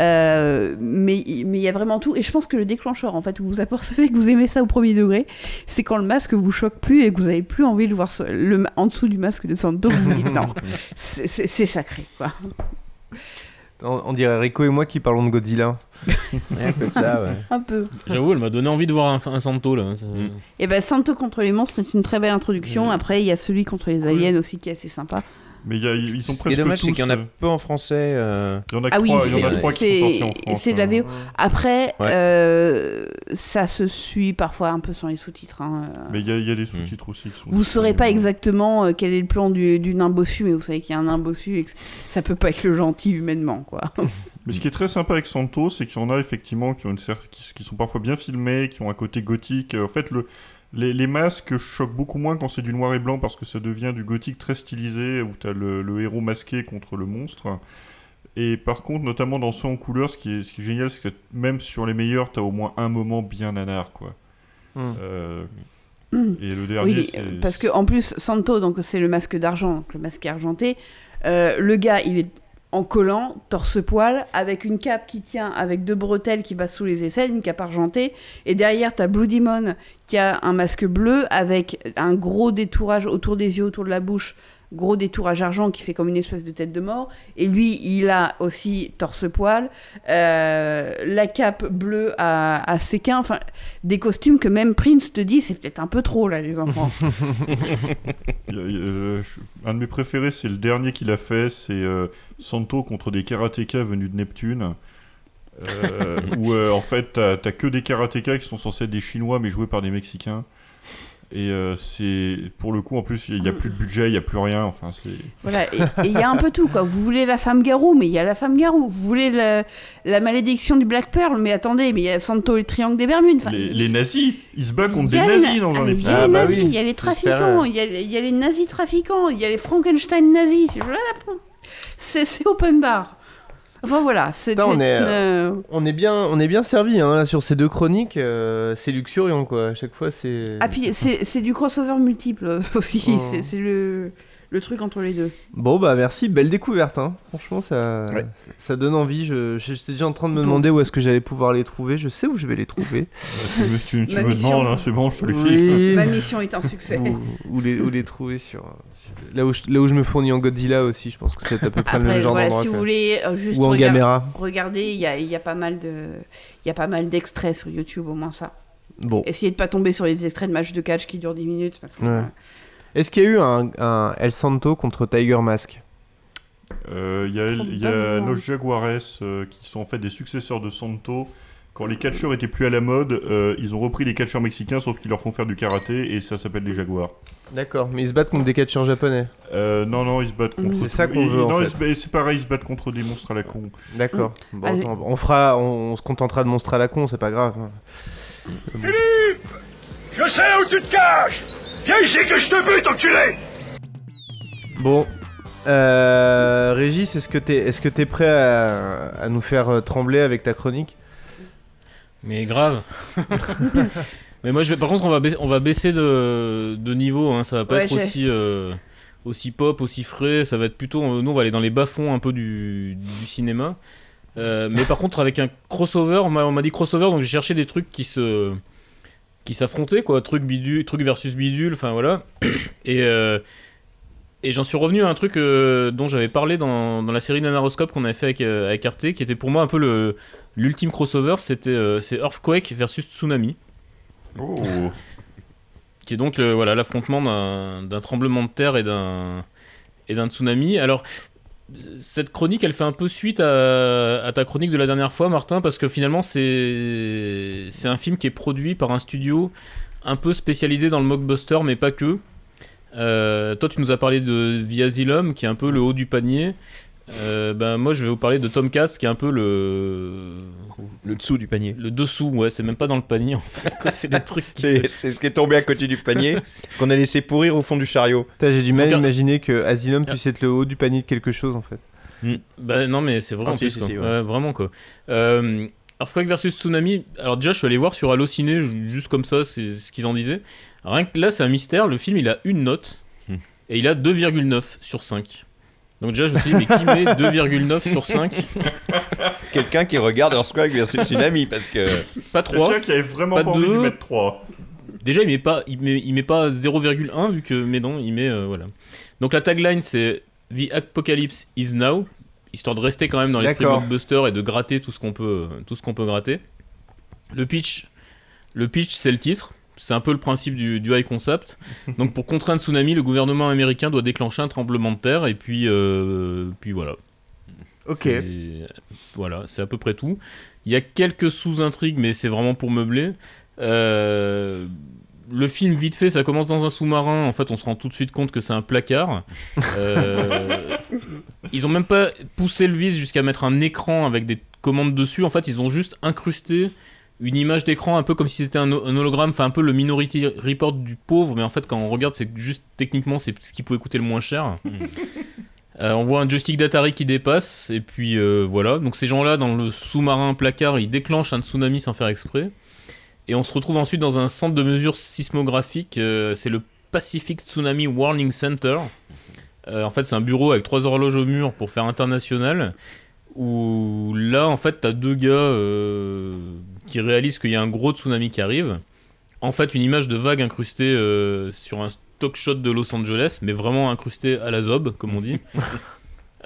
Euh, mais mais il y a vraiment tout. Et je pense que le déclencheur, en fait, où vous apercevez que vous aimez ça au premier degré, c'est quand le masque vous choque plus et que vous avez plus envie de voir ce- le, en dessous du masque de Santo. Vous vous dites non, c'est sacré, quoi. On, on dirait Rico et moi qui parlons de Godzilla. un peu de ça, ouais. Un peu. J'avoue, elle m'a donné envie de voir un, un Santo là. Ça- Et ben Santo contre les monstres, c'est une très belle introduction. Après, il y a celui contre les aliens aussi qui est assez sympa. Mais il y a- ils sont Ce qui est dommage, c'est qu'il y en a euh, peu en français. euh. Il y en a Ah oui, trois, il y en a c'est- trois qui sont sortis en France. c'est de la hein. VO. Après, Ouais. euh, ça se suit parfois un peu sans les sous-titres. hein. Mais il y, a- y a des sous-titres aussi qui sont. Vous saurez pas exactement quel est le plan du, du nain bossu, mais vous savez qu'il y a un nain bossu et que ça peut pas être le gentil humainement, quoi. Mais ce qui est très sympa avec Santo, c'est qu'il y en a effectivement qui, ont une cer- qui, qui sont parfois bien filmés, qui ont un côté gothique. En fait, le, les, les masques choquent beaucoup moins quand c'est du noir et blanc parce que ça devient du gothique très stylisé où tu as le, le héros masqué contre le monstre. Et par contre, notamment dans ceux en couleur, ce qui est, ce qui est génial, c'est que même sur les meilleurs, tu as au moins un moment bien nanar, quoi. Hmm. Euh, et le dernier, oui, euh, parce que en plus, Santo, donc c'est le masque d'argent, le masque argenté. Euh, le gars, il est en collant, torse-poil, avec une cape qui tient avec deux bretelles qui passent sous les aisselles, une cape argentée. Et derrière, t'as Blue Demon qui a un masque bleu avec un gros détourage autour des yeux, autour de la bouche. Gros détourage argent qui fait comme une espèce de tête de mort. Et lui, il a aussi torse-poil, euh, la cape bleue à, à séquin. Enfin, des costumes que même Prince te dit, c'est peut-être un peu trop là, les enfants. Euh, un de mes préférés, c'est le dernier qu'il a fait, c'est euh, Santo contre des karatékas venus de Neptune. Euh, où euh, en fait t'as t'as que des karatékas qui sont censés être des chinois mais joués par des mexicains et euh, c'est pour le coup en plus il n'y a plus de budget il n'y a plus rien enfin c'est Voilà, et il y a un peu tout, quoi. Vous voulez la femme garou, mais il y a la femme garou. Vous voulez le- la malédiction du Black Pearl, mais attendez, mais il y a Santo et le triangle des Bermudes. Enfin, les, les nazis ils se battent contre des nazis na- dans un Ah, Il y épisode a les Ah, bah nazis, oui, il y a les trafiquants, il y, a, il y a les nazis trafiquants, il y a les Frankenstein nazis. c'est open bar. Enfin voilà, c'est on est, une, euh, euh, on est bien, on est bien servi hein, là sur ces deux chroniques. euh, c'est luxuriant quoi. À chaque fois c'est. Ah puis c'est du crossover multiple aussi, Oh. c'est le, le truc entre les deux. Bon bah merci, belle découverte. Hein. Franchement ça, Ouais. ça donne envie. Je, je- j'étais déjà en train de me demander où est-ce que j'allais pouvoir les trouver. Je sais où je vais les trouver. tu me, tu- me mission. demandes hein, c'est bon je te les file Oui. Ma mission est un succès. Où, où les, où les trouver sur, sur- là où je, là où je me fournis en Godzilla aussi. Je pense que c'est à peu près le même Après, genre voilà, d'endroit. si vous quoi. voulez euh, juste Ou en regard- caméra. regarder, il y a, il y a pas mal de, il y a pas mal d'extraits sur YouTube, au moins ça. Bon. Essayez de pas tomber sur les extraits de matchs de catch qui durent 10 minutes. Parce que, Ouais. Est-ce qu'il y a eu un, un El Santo contre Tiger Mask Euh, Il y a, il y a Probablement. Los Jaguares euh, qui sont en fait des successeurs de Santo. Quand les catcheurs étaient plus à la mode, euh, ils ont repris les catcheurs mexicains sauf qu'ils leur font faire du karaté et ça s'appelle les Jaguars. D'accord, mais ils se battent contre des catcheurs japonais. Euh, non, non, ils se battent contre. C'est ça qu'on veut, en Non, c'est pareil, ils se battent contre des monstres à la con. D'accord. Bon, Allez. attends, on fera, on, on se contentera de monstres à la con, c'est pas grave. Philippe Je sais où tu te caches Viens ici que je te bute, enculé Bon, euh, Régis, est-ce que t'es, est-ce que t'es prêt à, à nous faire euh, trembler avec ta chronique? Mais grave. Mais moi, je vais, par contre, on va baisser, on va baisser de, de niveau. Hein. Ça va pas Ouais, être aussi, euh, aussi pop, aussi frais. Ça va être plutôt. euh, Nous, on va aller dans les bas-fonds un peu du, du cinéma. Euh, mais par contre, avec un crossover, on m'a on m'a dit crossover, donc j'ai cherché des trucs qui se qui s'affrontaient, quoi. Truc bidule, truc versus bidule, enfin voilà. Et, euh, et j'en suis revenu à un truc euh, dont j'avais parlé dans, dans la série Nanaroscope qu'on avait fait avec, euh, avec Arte, qui était pour moi un peu le l'ultime crossover, c'était c'est Earthquake versus Tsunami. Oh Qui est donc le- voilà l'affrontement d'un d'un tremblement de terre et d'un et d'un tsunami. Alors cette chronique, elle fait un peu suite à, ta chronique de la dernière fois, Martin, parce que finalement c'est c'est un film qui est produit par un studio un peu spécialisé dans le mockbuster, mais pas que. Euh, toi, tu nous as parlé de The Asylum, qui est un peu le haut du panier. Euh, ben moi, je vais vous parler de Tomcats, qui est un peu le Le dessous du panier. le dessous. Ouais, c'est même pas dans le panier en fait. C'est des trucs qui C'est ce qui est tombé à côté du panier, qu'on a laissé pourrir au fond du chariot. J'ai du mal à imaginer que Asylum puisse être le haut du panier de quelque chose en fait. Bah non, mais c'est vrai Ah, en si, plus, si, quoi. si, ouais. Ouais, vraiment quoi. Euh, Earthquake versus Tsunami, alors déjà je suis allé voir sur Allociné, ju- juste comme ça, c'est ce qu'ils en disaient. Rien que là c'est un mystère, le film il a une note, Hmm. et il a 2,9 sur 5. Donc déjà je me suis dit, mais qui met 2,9 sur 5 Quelqu'un qui regarde Earthquake versus Tsunami parce que. Pas 3. Quelqu'un qui avait vraiment pas envie de lui mettre 3. Déjà, il met pas, il met, il met pas 0,1 vu que, mais non, il met euh, voilà. Donc la tagline c'est The Apocalypse is now, histoire de rester quand même dans l'esprit blockbuster et de gratter tout ce qu'on peut, tout ce qu'on peut gratter. Le pitch, le pitch c'est le titre. C'est un peu le principe du, du high concept. Donc pour un tsunami, le gouvernement américain doit déclencher un tremblement de terre et puis, euh, puis voilà. Ok. Voilà, c'est à peu près tout. Il y a quelques sous-intrigues, mais c'est vraiment pour meubler. Euh, le film, vite fait, ça commence dans un sous-marin. En fait, on se rend tout de suite compte que c'est un placard. Euh, ils ont même pas poussé le vis jusqu'à mettre un écran avec des commandes dessus. En fait, ils ont juste incrusté une image d'écran un peu comme si c'était un, un hologramme, enfin un peu le Minority Report du pauvre, mais en fait quand on regarde c'est juste techniquement c'est ce qui pouvait coûter le moins cher. Euh, on voit un joystick d'Atari qui dépasse, et puis euh, voilà. Donc ces gens-là, dans le sous-marin placard, ils déclenchent un tsunami sans faire exprès. Et on se retrouve ensuite dans un centre de mesure sismographique, euh, c'est le Pacific Tsunami Warning Center. En fait, c'est un bureau avec trois horloges au mur pour faire international. Où là, en fait, t'as deux gars euh, qui réalisent qu'il y a un gros tsunami qui arrive. En fait, une image de vague incrustée euh, sur un stock shot de Los Angeles, mais vraiment incrustée à la zob, comme on dit.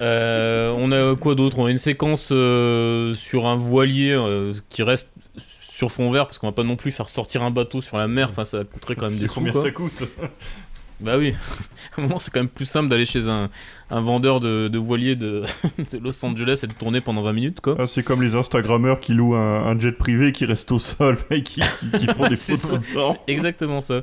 Euh, on a quoi d'autre? On a une séquence euh, sur un voilier euh, qui reste sur fond vert parce qu'on va pas non plus faire sortir un bateau sur la mer. Enfin, ça coûterait quand même des sous. combien quoi. ça coûte? Bah oui. À un moment, c'est quand même plus simple d'aller chez un, un vendeur de, de voiliers de, de Los Angeles et de tourner pendant 20 minutes, quoi. Ah, c'est comme les Instagrammeurs qui louent un, un jet privé qui reste au sol et qui, qui- qui font des photos ça, dedans. c'est exactement ça.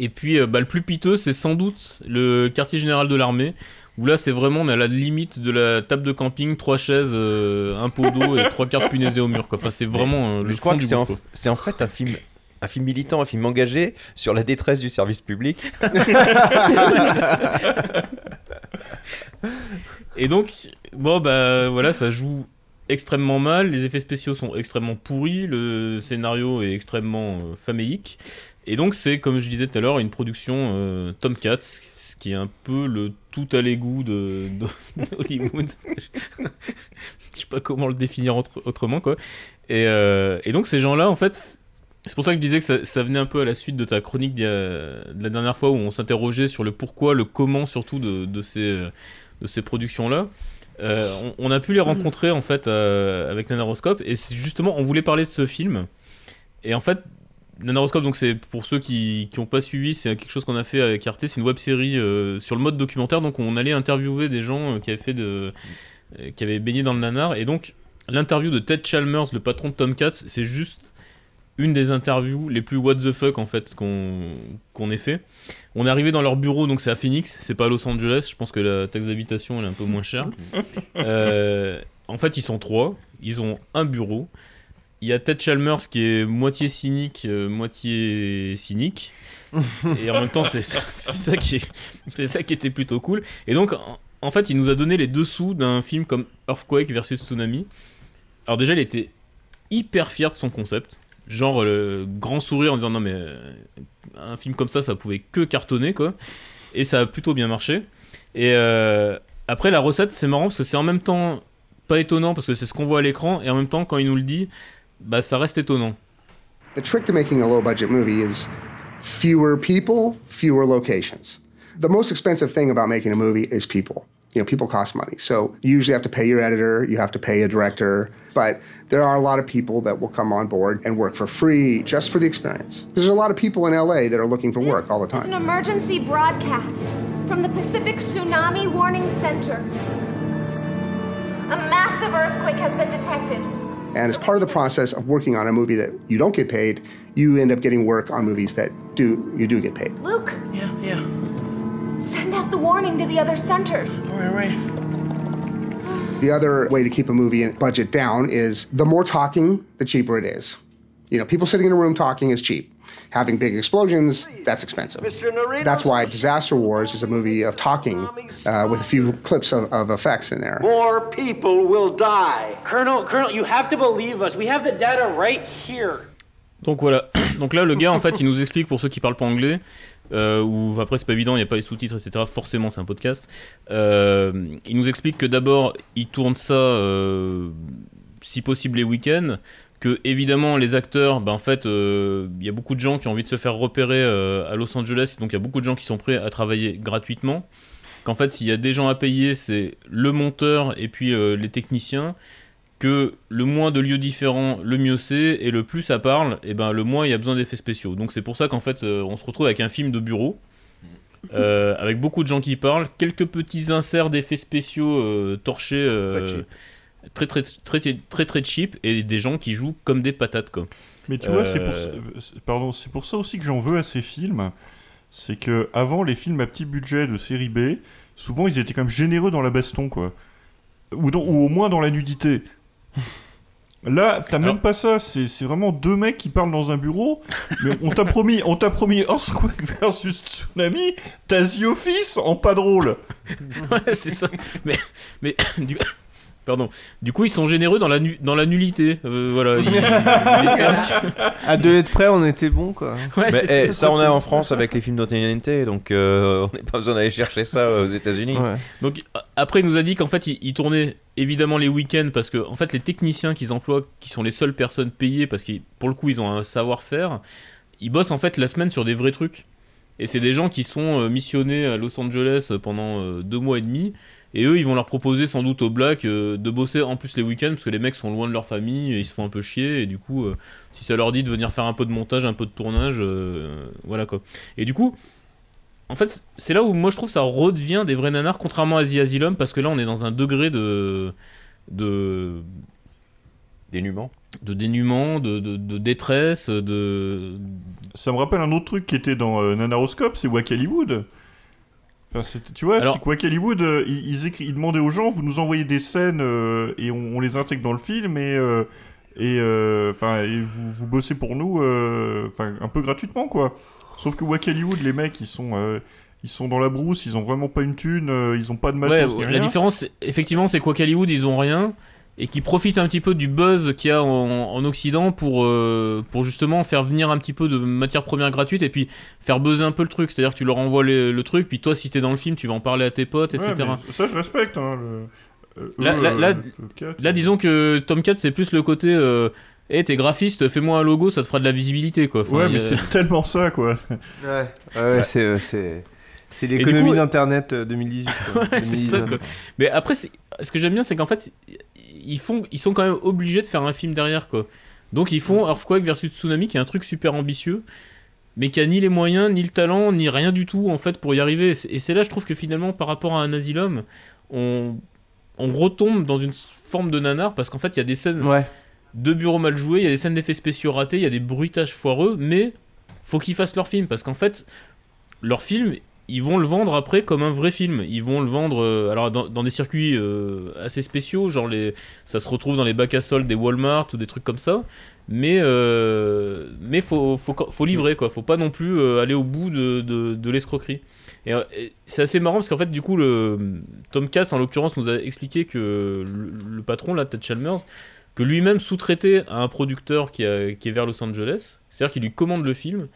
Et puis, euh, bah, le plus piteux, c'est sans doute le quartier général de l'armée, où là, c'est vraiment, on est à la limite de la table de camping, trois chaises, euh, un pot d'eau et trois cartes punaisées au mur. Quoi. Enfin, c'est vraiment euh, le je crois fond que du c'est en, gouffre, quoi. c'est en fait un film, un film militant, un film engagé sur la détresse du service public. Et donc, bon, bah voilà, ça joue extrêmement mal, les effets spéciaux sont extrêmement pourris, le scénario est extrêmement euh, famélique. Et donc, c'est, comme je disais tout à l'heure, une production euh, Tomcat, ce qui est un peu le tout à l'égout de, d'Hollywood. je sais pas comment le définir autre- autrement, quoi. Euh, et donc, ces gens-là, en fait. C'est pour ça que je disais que ça, ça venait un peu à la suite de ta chronique de la dernière fois où on s'interrogeait sur le pourquoi, le comment surtout de, de ces, de ces productions-là. Euh, on, on a pu les rencontrer en fait euh, avec Nanaroscope et justement on voulait parler de ce film. Et en fait Nanaroscope donc c'est pour ceux qui n'ont pas suivi c'est quelque chose qu'on a fait avec Arte c'est une web série euh, sur le mode documentaire. Donc on allait interviewer des gens qui avaient fait de qui avaient baigné dans le nanar. Et donc l'interview de Ted Chalmers le patron de Tomcat c'est juste une des interviews les plus what the fuck en fait qu'on qu'on ait fait. On est arrivé dans leur bureau, donc c'est à Phoenix, c'est pas à Los Angeles. Je pense que la taxe d'habitation elle est un peu moins chère. Euh, en fait, ils sont trois. Ils ont un bureau. Il y a Ted Chalmers qui est moitié cynique, euh, moitié cynique. Et en même temps, c'est ça, ça qui est- ça qui était plutôt cool. Et donc, en, en fait, il nous a donné les dessous d'un film comme Earthquake versus Tsunami. Alors déjà, il était hyper fier de son concept. Genre le grand sourire en disant non mais euh, un film comme ça, ça pouvait que cartonner quoi. Et ça a plutôt bien marché. Et euh, après la recette, c'est marrant parce que c'est en même temps pas étonnant parce que c'est ce qu'on voit à l'écran et en même temps quand il nous le dit, bah ça reste étonnant. The trick to making a low budget movie is fewer people, fewer locations. The most expensive thing about making a movie is people. You know, people cost money. So you usually have to pay your editor, you have to pay a director, but there are a lot of people that will come on board and work for free just for the experience. There's a lot of people in LA that are looking for work all the time. It's an emergency broadcast from the Pacific Tsunami Warning Center. A massive earthquake has been detected. And as part of the process of working on a movie that you don't get paid, you end up getting work on movies that do you do get paid. Luke? Yeah, yeah. Send out the warning to the other centers. Right, right. The other way to keep a movie budget down is the more talking, the cheaper it is. You know, people sitting in a room talking is cheap. Having big explosions, that's expensive. That's why Disaster Wars is a movie of talking uh, with a few clips of, of effects in there. More people will die. Colonel, Colonel, you have to believe us. We have the data right here. Donc voilà. Donc là, le gars, en fait, il nous explique pour ceux qui parlent pas anglais. Euh, ou après c'est pas évident, il n'y a pas les sous-titres, etc. Forcément, c'est un podcast. Euh, il nous explique que d'abord, il tourne ça, euh, si possible, les week-ends. Que évidemment, les acteurs, ben, en fait, euh, il y a beaucoup de gens qui ont envie de se faire repérer euh, à Los Angeles, donc il y a beaucoup de gens qui sont prêts à travailler gratuitement. Qu'en fait, s'il y a des gens à payer, c'est le monteur et puis euh, les techniciens que le moins de lieux différents, le mieux c'est, et le plus ça parle, et ben le moins il y a besoin d'effets spéciaux. Donc c'est pour ça qu'en fait euh, on se retrouve avec un film de bureau, euh, avec beaucoup de gens qui parlent, quelques petits inserts d'effets spéciaux euh, torchés, euh, très, très, très, très, très très cheap, et des gens qui jouent comme des patates quoi. Mais tu vois, c'est pour, ça- pardon, c'est pour ça aussi que j'en veux à ces films. C'est que avant les films à petit budget de série B, souvent ils étaient quand même généreux dans la baston, quoi. Ou, dans- ou au moins dans la nudité. Là, t'as même pas ça. C'est c'est vraiment deux mecs qui parlent dans un bureau. Mais on t'a promis, on t'a promis Earthquake versus Tsunami. T'as The Office en pas drôle. ouais, c'est ça. Mais, mais du... Pardon. Du coup, ils sont généreux dans la, nu- dans la nullité. Euh, voilà. Ils- ils À deux lettres près, on était bon quoi. Ouais, Mais, c'était eh, ça, on a en France avec les films d'Oteniente, donc euh, on n'a pas besoin d'aller chercher ça euh, aux États-Unis. Donc après, il nous a dit qu'en fait, il, il tournait évidemment les week-ends parce que en fait, les techniciens qu'ils emploient, qui sont les seules personnes payées parce que pour le coup, ils ont un savoir-faire, ils bossent en fait la semaine sur des vrais trucs. Et c'est des gens qui sont euh, missionnés à Los Angeles pendant euh, deux mois et demi. Et eux, ils vont leur proposer sans doute au Black euh, de bosser en plus les week-ends parce que les mecs sont loin de leur famille, et ils se font un peu chier. Et du coup, euh, si ça leur dit de venir faire un peu de montage, un peu de tournage, euh, voilà quoi. Et du coup, en fait, c'est là où moi je trouve ça redevient des vrais nanars, contrairement à The Asylum, parce que là on est dans un degré de. de. Dénuement De dénuement, de, de, de détresse, de. Ça me rappelle un autre truc qui était dans euh, Nanaroscope, c'est Wack Hollywood. Enfin, tu vois, Alors- c'est que Wack Hollywood, euh, ils, ils, écri- ils demandaient aux gens, vous nous envoyez des scènes euh, et on, on les intègre dans le film et, euh, et, euh, enfin, et vous, vous bossez pour nous euh, enfin, un peu gratuitement, quoi. Sauf que Wack Hollywood, les mecs, ils sont, euh, ils sont dans la brousse, ils ont vraiment pas une thune, euh, ils ont pas de Ouais, matos, ni la rien. différence, effectivement, c'est quoi qu'Hollywood ils ont rien et qui profitent un petit peu du buzz qu'il y a en, en Occident pour, euh, pour justement faire venir un petit peu de matière première gratuite et puis faire buzzer un peu le truc. C'est-à-dire que tu leur envoies le, le truc, puis toi, si t'es dans le film, tu vas en parler à tes potes, Ouais, etc. mais ça, je respecte. Hein, le- euh, Là, eux, là, euh, là, Tomcat. là, disons que Tomcat, c'est plus le côté. Euh, Eh, t'es graphiste, fais-moi un logo, ça te fera de la visibilité, quoi. Enfin, Ouais, mais a- c'est tellement ça, quoi. Ouais, ouais, c'est, c'est, l'économie coup- d'Internet euh, 2018. quoi. Ouais, c'est ça, 2019. quoi. Mais après, c'est- ce que j'aime bien, c'est qu'en fait, ils, font, ils sont quand même obligés de faire un film derrière, quoi. Donc ils font Earthquake versus Tsunami, qui est un truc super ambitieux, mais qui a ni les moyens, ni le talent, ni rien du tout, en fait, pour y arriver. Et c'est là, je trouve que finalement, par rapport à un Asylum, on, on retombe dans une forme de nanar, parce qu'en fait, il y a des scènes de bureaux mal joués, il y a des scènes d'effets spéciaux ratés, il y a des bruitages foireux, mais faut qu'ils fassent leur film, parce qu'en fait, leur film, ils vont le vendre après comme un vrai film. Ils vont le vendre euh, alors dans, des circuits euh, assez spéciaux, genre les, ça se retrouve dans les bacs à soldes des Walmart ou des trucs comme ça. Mais euh, mais faut, faut faut livrer quoi. Faut pas non plus euh, aller au bout de, de, l'escroquerie. Et, c'est assez marrant parce qu'en fait du coup le Tom Katz en l'occurrence nous a expliqué que le, patron là Ted Chalmers que lui-même sous-traitait à un producteur qui, qui est vers Los Angeles, c'est-à-dire qu'il lui commande le film.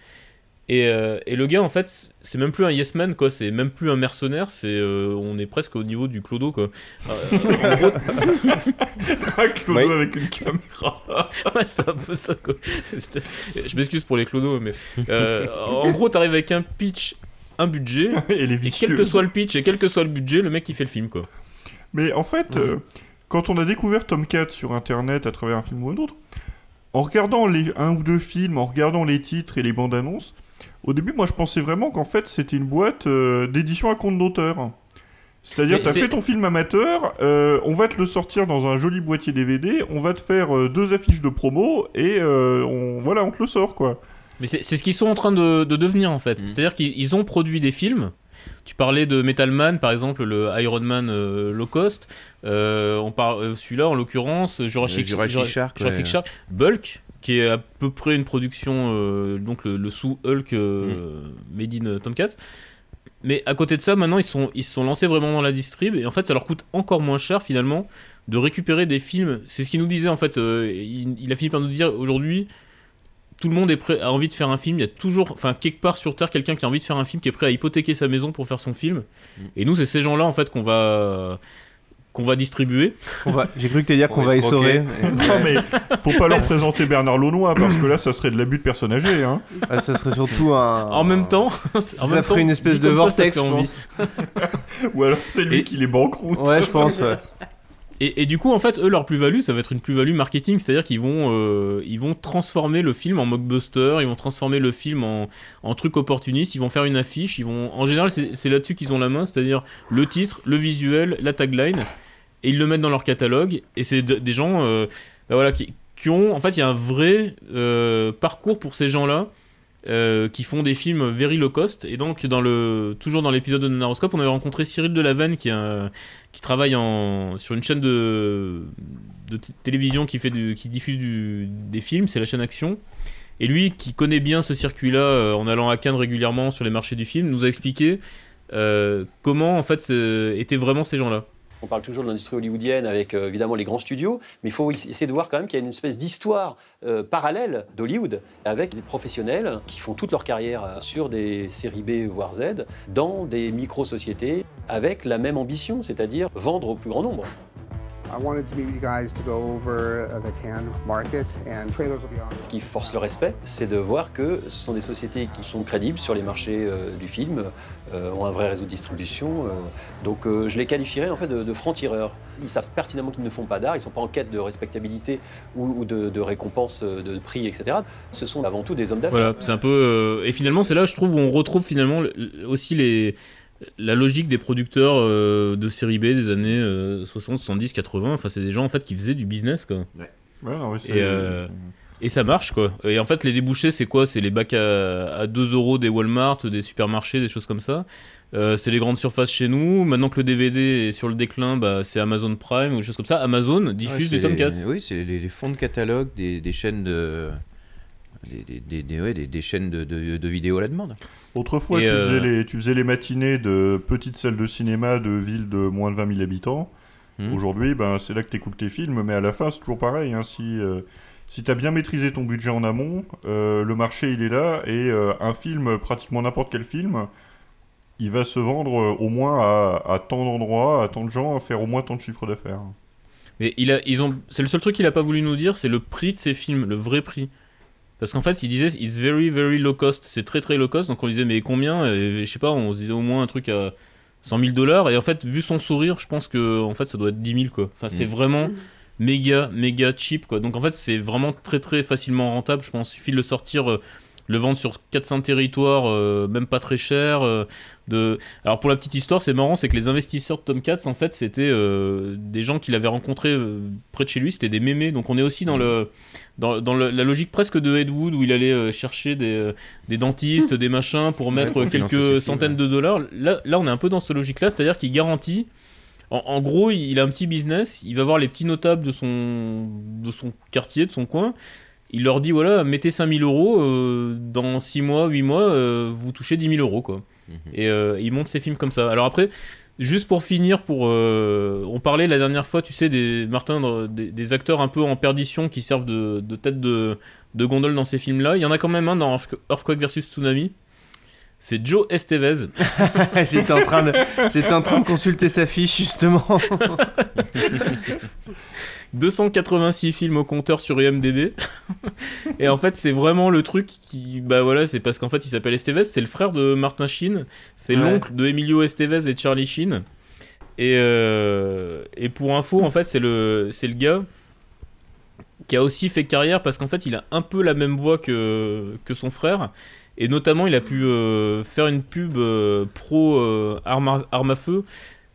Et, euh, et le gars, en fait, c'est même plus un yes man, quoi. C'est même plus un mercenaire. C'est, euh, on est presque au niveau du clodo, quoi. Euh, gros- Un clodo avec une caméra. ouais, c'est un peu ça, quoi. Je m'excuse pour les clodos, mais euh, en gros, t'arrives avec un pitch, un budget, Et les quel que soit le pitch et quel que soit le budget, le mec il fait le film, quoi. Mais en fait, euh, quand on a découvert Tomcat sur internet à travers un film ou un autre, en regardant les un ou deux films, en regardant les titres et les bandes annonces, au début, moi je pensais vraiment qu'en fait c'était une boîte euh, d'édition à compte d'auteur. C'est-à-dire, t'as fait ton film amateur, euh, on va te le sortir dans un joli boîtier DVD, on va te faire euh, deux affiches de promo et euh, on, voilà, on te le sort quoi. Mais c'est ce qu'ils sont en train de, de devenir en fait. C'est-à-dire qu'ils ils ont produit des films. Tu parlais de Metal Man, par exemple, le Iron Man euh, low cost. Euh, on parle, euh, celui-là, en l'occurrence, Jurassic, Jurassic Jura- Shark, Jurassic ouais. Shark. Bulk, qui est à peu près une production, euh, donc le, le sous-Hulk euh, made in Tomcat. Mais à côté de ça, maintenant, ils sont, ils se sont lancés vraiment dans la distrib, et en fait, ça leur coûte encore moins cher, finalement, de récupérer des films. C'est ce qu'il nous disait, en fait. euh, il, il a fini par nous dire, aujourd'hui, tout le monde est prêt, a envie de faire un film. Il y a toujours, enfin, quelque part sur Terre, quelqu'un qui a envie de faire un film, qui est prêt à hypothéquer sa maison pour faire son film. Et nous, c'est ces gens-là, en fait, qu'on va qu'on va distribuer. J'ai cru que t'allais dire qu'on va essorer. Non, mais faut pas leur présenter Bernard Launois parce que là, ça serait de l'abus de personne âgée. Hein. Ah, ça serait surtout un. En même temps, en ça même ferait temps, une espèce de comme ça, ça vortex, je pense. Ou alors c'est lui qui les banqueroute. Ouais, je pense, ouais. Et, du coup, en fait, eux, leur plus-value, ça va être une plus-value marketing, c'est-à-dire qu'ils vont, euh, ils vont transformer le film en mockbuster, ils vont transformer le film en, truc opportuniste, ils vont faire une affiche, ils vont, en général, c'est là-dessus qu'ils ont la main, c'est-à-dire le titre, le visuel, la tagline, et ils le mettent dans leur catalogue, et c'est de- des gens, euh, bah voilà, qui, qui ont, en fait, il y a un vrai euh, parcours pour ces gens-là. Euh, qui font des films very low cost et donc dans le toujours dans l'épisode de Nanaroscope on avait rencontré Cyril Delavanne qui, qui travaille sur une chaîne de, télévision qui, fait qui diffuse des films, c'est la chaîne Action. Et lui, qui connaît bien ce circuit-là, euh, en allant à Cannes régulièrement sur les marchés du film, nous a expliqué euh, comment en fait étaient vraiment ces gens-là. On parle toujours de l'industrie hollywoodienne avec euh, évidemment les grands studios, mais il faut essayer de voir quand même qu'il y a une espèce d'histoire euh, parallèle d'Hollywood avec des professionnels qui font toute leur carrière euh, sur des séries B voire Z dans des micro-sociétés avec la même ambition, c'est-à-dire vendre au plus grand nombre. Ce qui force le respect, c'est de voir que ce sont des sociétés qui sont crédibles sur les marchés euh, du film, ont un vrai réseau de distribution. euh, donc euh, je les qualifierais en fait de, de francs-tireurs. Ils savent pertinemment qu'ils ne font pas d'art, ils ne sont pas en quête de respectabilité ou, ou de, de récompense euh, de prix, etc. Ce sont avant tout des hommes d'affaires. Voilà, c'est un peu. euh, et finalement, c'est là, je trouve, où on retrouve finalement le- le- aussi les, la logique des producteurs euh, de série B des années euh, 60, 70, 80. Enfin, c'est des gens en fait qui faisaient du business, quoi. Ouais, non, ouais, c'est- et, euh, et ça marche, quoi. Et en fait, les débouchés, c'est quoi? C'est les bacs à, à 2 euros des Walmart, des supermarchés, des choses comme ça. Euh, c'est les grandes surfaces chez nous. Maintenant que le DVD est sur le déclin, bah, c'est Amazon Prime ou des choses comme ça. Amazon diffuse Ouais, des Tomcats. les- Oui, c'est les, les fonds de catalogue des, des chaînes de. des, des- des- ouais, des- des chaînes de, de, de vidéos à la demande. Autrefois, tu, euh, faisais les, tu faisais les matinées de petites salles de cinéma de villes de moins de 20 000 habitants. Hmm. Aujourd'hui, ben, c'est là que tu écoutes tes films, mais à la fin, c'est toujours pareil. hein. Si, euh, si tu as bien maîtrisé ton budget en amont, euh, le marché, il est là, et euh, un film, pratiquement n'importe quel film, il va se vendre euh, au moins à, à tant d'endroits, à tant de gens, à faire au moins tant de chiffres d'affaires. Mais il a, ils ont, c'est le seul truc qu'il a pas voulu nous dire, c'est le prix de ses films, le vrai prix. Parce qu'en fait, il disait, it's very, very low cost. C'est très, très low cost. Donc on disait, mais combien? Et Je sais pas, on se disait au moins un truc à 100 000 dollars. Et en fait, vu son sourire, je pense que en fait, ça doit être 10 000 quoi. Enfin, c'est Mm. vraiment méga, méga cheap quoi. Donc en fait, c'est vraiment très, très facilement rentable. Je pense, il suffit de le sortir. euh, le vendre sur 400 territoires, euh, même pas très cher. euh, de... Alors pour la petite histoire, c'est marrant, c'est que les investisseurs de Tomcats, en fait, c'était euh, des gens qu'il avait rencontrés près de chez lui, c'était des mémés. Donc on est aussi dans, le, dans, dans le- la logique presque de Ed Wood, où il allait chercher des, des dentistes, des machins, pour mettre quelques centaines de dollars. Là, là, on est un peu dans cette logique-là, c'est-à-dire qu'il garantit... En, en gros, il a un petit business, il va voir les petits notables de son, de son quartier, de son coin, il leur dit voilà, mettez 5000 euros, euh, dans 6 mois, 8 mois, euh, vous touchez 10 000 euros. Quoi. Et euh, il monte ses films comme ça. Alors après, juste pour finir, pour, on parlait la dernière fois, tu sais, des, Martin, de- des, des acteurs un peu en perdition qui servent de, de tête de, de gondole dans ces films-là. Il y en a quand même un dans Earthqu- Earthquake vs Tsunami. C'est Joe Estevez. j'étais en train de, j'étais en train de consulter sa fiche justement. 286 films au compteur sur IMDb. et en fait, c'est vraiment le truc qui. Bah voilà, c'est parce qu'en fait, il s'appelle Estevez, c'est le frère de Martin Sheen, c'est Ouais. l'oncle de Emilio Estevez et Charlie Sheen. Et, euh, et pour info, en fait, c'est le, c'est le gars qui a aussi fait carrière parce qu'en fait, il a un peu la même voix que, que son frère. Et notamment, il a pu euh, faire une pub euh, pro euh, arme, à, arme à feu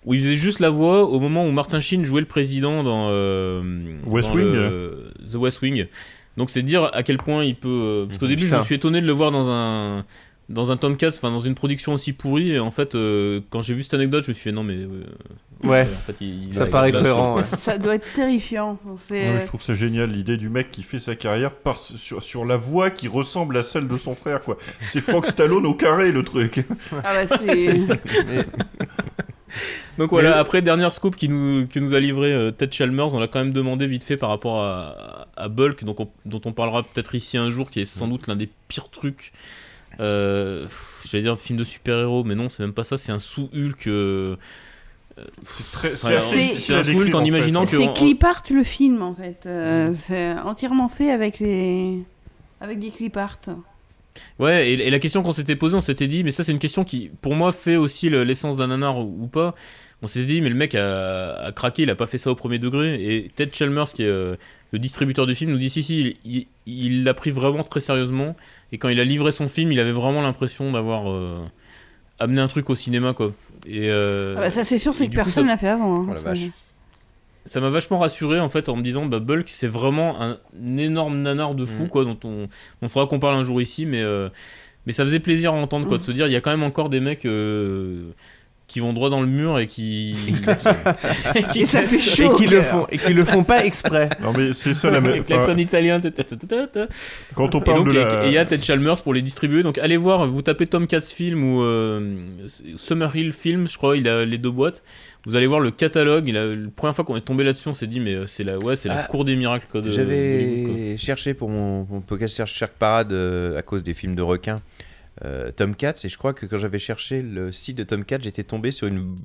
où il faisait juste la voix au moment où Martin Sheen jouait le président dans, euh, West dans Wing. le- The West Wing. Donc c'est dire à quel point il peut. Parce qu'au début, je me suis étonné de le voir dans un dans un Tomcats, enfin dans une production aussi pourrie. Et en fait, euh, quand j'ai vu cette anecdote, je me suis fait non mais euh, Ouais. en fait, il, il Ça paraît cohérent, ouais. Ça doit être terrifiant. Ouais, je trouve ça génial l'idée du mec qui fait sa carrière par, sur, sur la voix qui ressemble à celle de son frère quoi. C'est Frank Stallone au carré le truc. Ah bah c'est. Donc voilà, Mais- après dernière scoop qui nous, qui nous a livré euh, Ted Chalmers, on l'a quand même demandé vite fait par rapport à, à Bulk, donc on- dont on parlera peut-être ici un jour, qui est sans doute l'un des pires trucs. Euh, J'allais dire film de super-héros, mais non, c'est même pas ça, c'est un sous-Hulk. euh, C'est très- c'est un sous-Hulk en en fait. imaginant que. C'est en- clip art le film en fait. Euh, C'est entièrement fait avec les. Avec des clip art. Ouais, et, et la question qu'on s'était posée, on s'était dit, mais ça c'est une question qui, pour moi, fait aussi le- l'essence d'un nanar ou, ou pas. On s'était dit, mais le mec a, a craqué, il a pas fait ça au premier degré. Et Ted Chalmers, qui est euh, le distributeur du film, nous dit, si, si, il- l'a pris vraiment très sérieusement. Et quand il a livré son film, il avait vraiment l'impression d'avoir euh, amené un truc au cinéma, quoi. Et, euh, Ah bah, ça c'est sûr, c'est que personne ça- l'a fait avant. hein. Oh la Ça- vache. ça m'a vachement rassuré en fait en me disant bah Bulk c'est vraiment un énorme nanar de fou Mm. quoi dont on on fera qu'on parle un jour ici mais euh, mais ça faisait plaisir à entendre quoi Mm. de se dire il y a quand même encore des mecs euh, qui vont droit dans le mur et qui Et ça fait chaud Et qui le font, et qui le font pas exprès. Non mais c'est ça la même. ta, ta. Quand on Et parle donc, de et- la- et il y a Ted Chalmers pour les distribuer. Donc allez voir, vous tapez Tomcats Film ou euh, Summerhill Film, je crois, il a les deux boîtes. Vous allez voir le catalogue. Il a, la première fois qu'on est tombé là-dessus, on s'est dit, mais euh, c'est la, ouais, c'est la Ah, cour des miracles. J'avais cherché pour mon, mon podcast Cherche Shark Parade euh, à cause des films de requins. Euh, Tomcats et je crois que quand j'avais cherché le site de Tomcats j'étais tombé sur une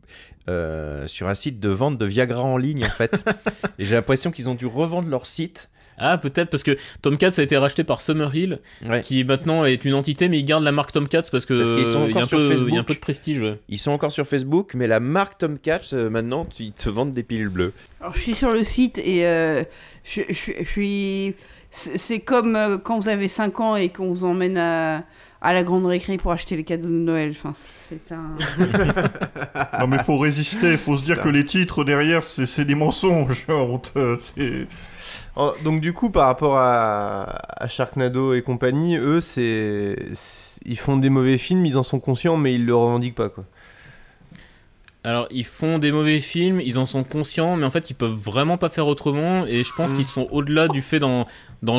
euh, sur un site de vente de Viagra en ligne en fait et j'ai l'impression qu'ils ont dû revendre leur site Ah, peut-être parce que Tomcats a été racheté par Summerhill, qui maintenant est une entité, mais ils gardent la marque Tomcats parce que Parce qu'ils sont il y a encore un sur peu, Facebook. il y a un peu de prestige. ouais. Ils sont encore sur Facebook, mais la marque Tomcats, euh, maintenant, ils te vendent des pilules bleues. Alors, je suis sur le site et euh, je, je- je suis. C'est comme quand vous avez 5 ans et qu'on vous emmène à, à la grande récré pour acheter les cadeaux de Noël. Enfin, c'est un. Non mais faut résister, faut se dire que les titres derrière c'est c'est des mensonges. C'est- Oh, Donc du coup, par rapport à, à Sharknado et compagnie, eux, c'est c'est- ils font des mauvais films, ils en sont conscients, mais ils le revendiquent pas quoi. Alors, ils font des mauvais films, ils en sont conscients, mais en fait, ils peuvent vraiment pas faire autrement. Et je pense Mm. qu'ils sont au-delà du fait d'en,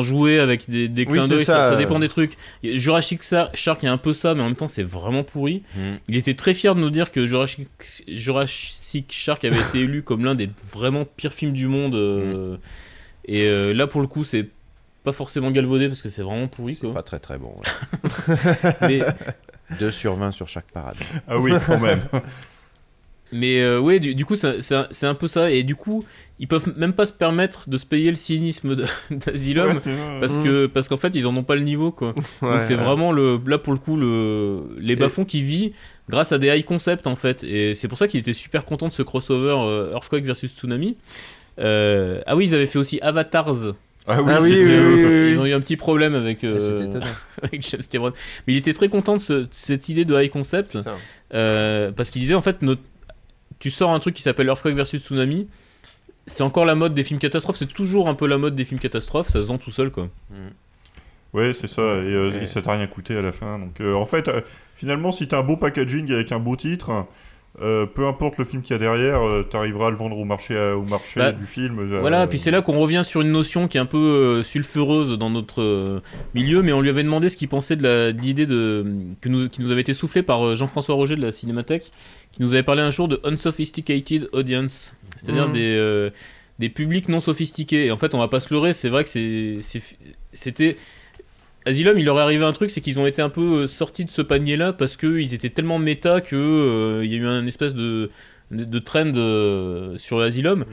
jouer avec des, des clins d'œil. ça, Ça, ça euh. dépend des trucs. Jurassic Shark, il y a un peu ça, mais en même temps, c'est vraiment pourri. Mm. Il était très fier de nous dire que Jurassic, Jurassic Shark avait été élu comme l'un des vraiment pires films du monde. euh, Et euh, là, pour le coup, c'est pas forcément galvaudé parce que c'est vraiment pourri. C'est quoi. pas très très bon. Mais- 2 sur 20 sur chaque parade. Ah oui, quand même. Mais euh, ouais, du, du coup, c'est un peu ça. Et du coup, ils peuvent même pas se permettre de se payer le cynisme d'Asylum Ouais, parce Mm. que parce qu'en fait, ils en ont pas le niveau, quoi. Ouais, Donc c'est ouais. vraiment le là pour le coup le les bas-fonds qui vit grâce à des high concepts en fait. Et c'est pour ça qu'il était super content de ce crossover euh, Earthquake versus Tsunami. Euh, ah oui, ils avaient fait aussi Avatars. Ah oui, Ah oui, oui, oui, oui, Ils ont eu un petit problème avec, euh, Ah, avec James Cameron. Mais il était très content de, ce- de cette idée de high concept. Euh, parce qu'il disait en fait, notre- tu sors un truc qui s'appelle Earthquake versus Tsunami. C'est encore la mode des films catastrophes. C'est toujours un peu la mode des films catastrophes. Ça se vend tout seul quoi. Ouais, c'est ça, et, euh, et ça t'a rien coûté à la fin. Donc, euh, en fait, euh, finalement, si t'as un beau packaging avec un beau titre, euh, peu importe le film qu'il y a derrière, euh, t'arriveras à le vendre au marché, euh, au marché Bah, du film. euh, Voilà, puis c'est là qu'on revient sur une notion qui est un peu euh, sulfureuse dans notre euh, milieu, mais on lui avait demandé ce qu'il pensait de l'idée de, que nous, qui nous avait été soufflée par euh, Jean-François Roger de la Cinémathèque, qui nous avait parlé un jour de unsophisticated audience, c'est-à-dire Mhm. des, euh, des publics non sophistiqués. Et en fait, on va pas se leurrer, c'est vrai que c'était. Asylum, il leur est arrivé un truc, c'est qu'ils ont été un peu euh, sortis de ce panier-là parce qu'ils étaient tellement méta que euh, y a eu un espèce de, de, de trend euh, sur Asylum.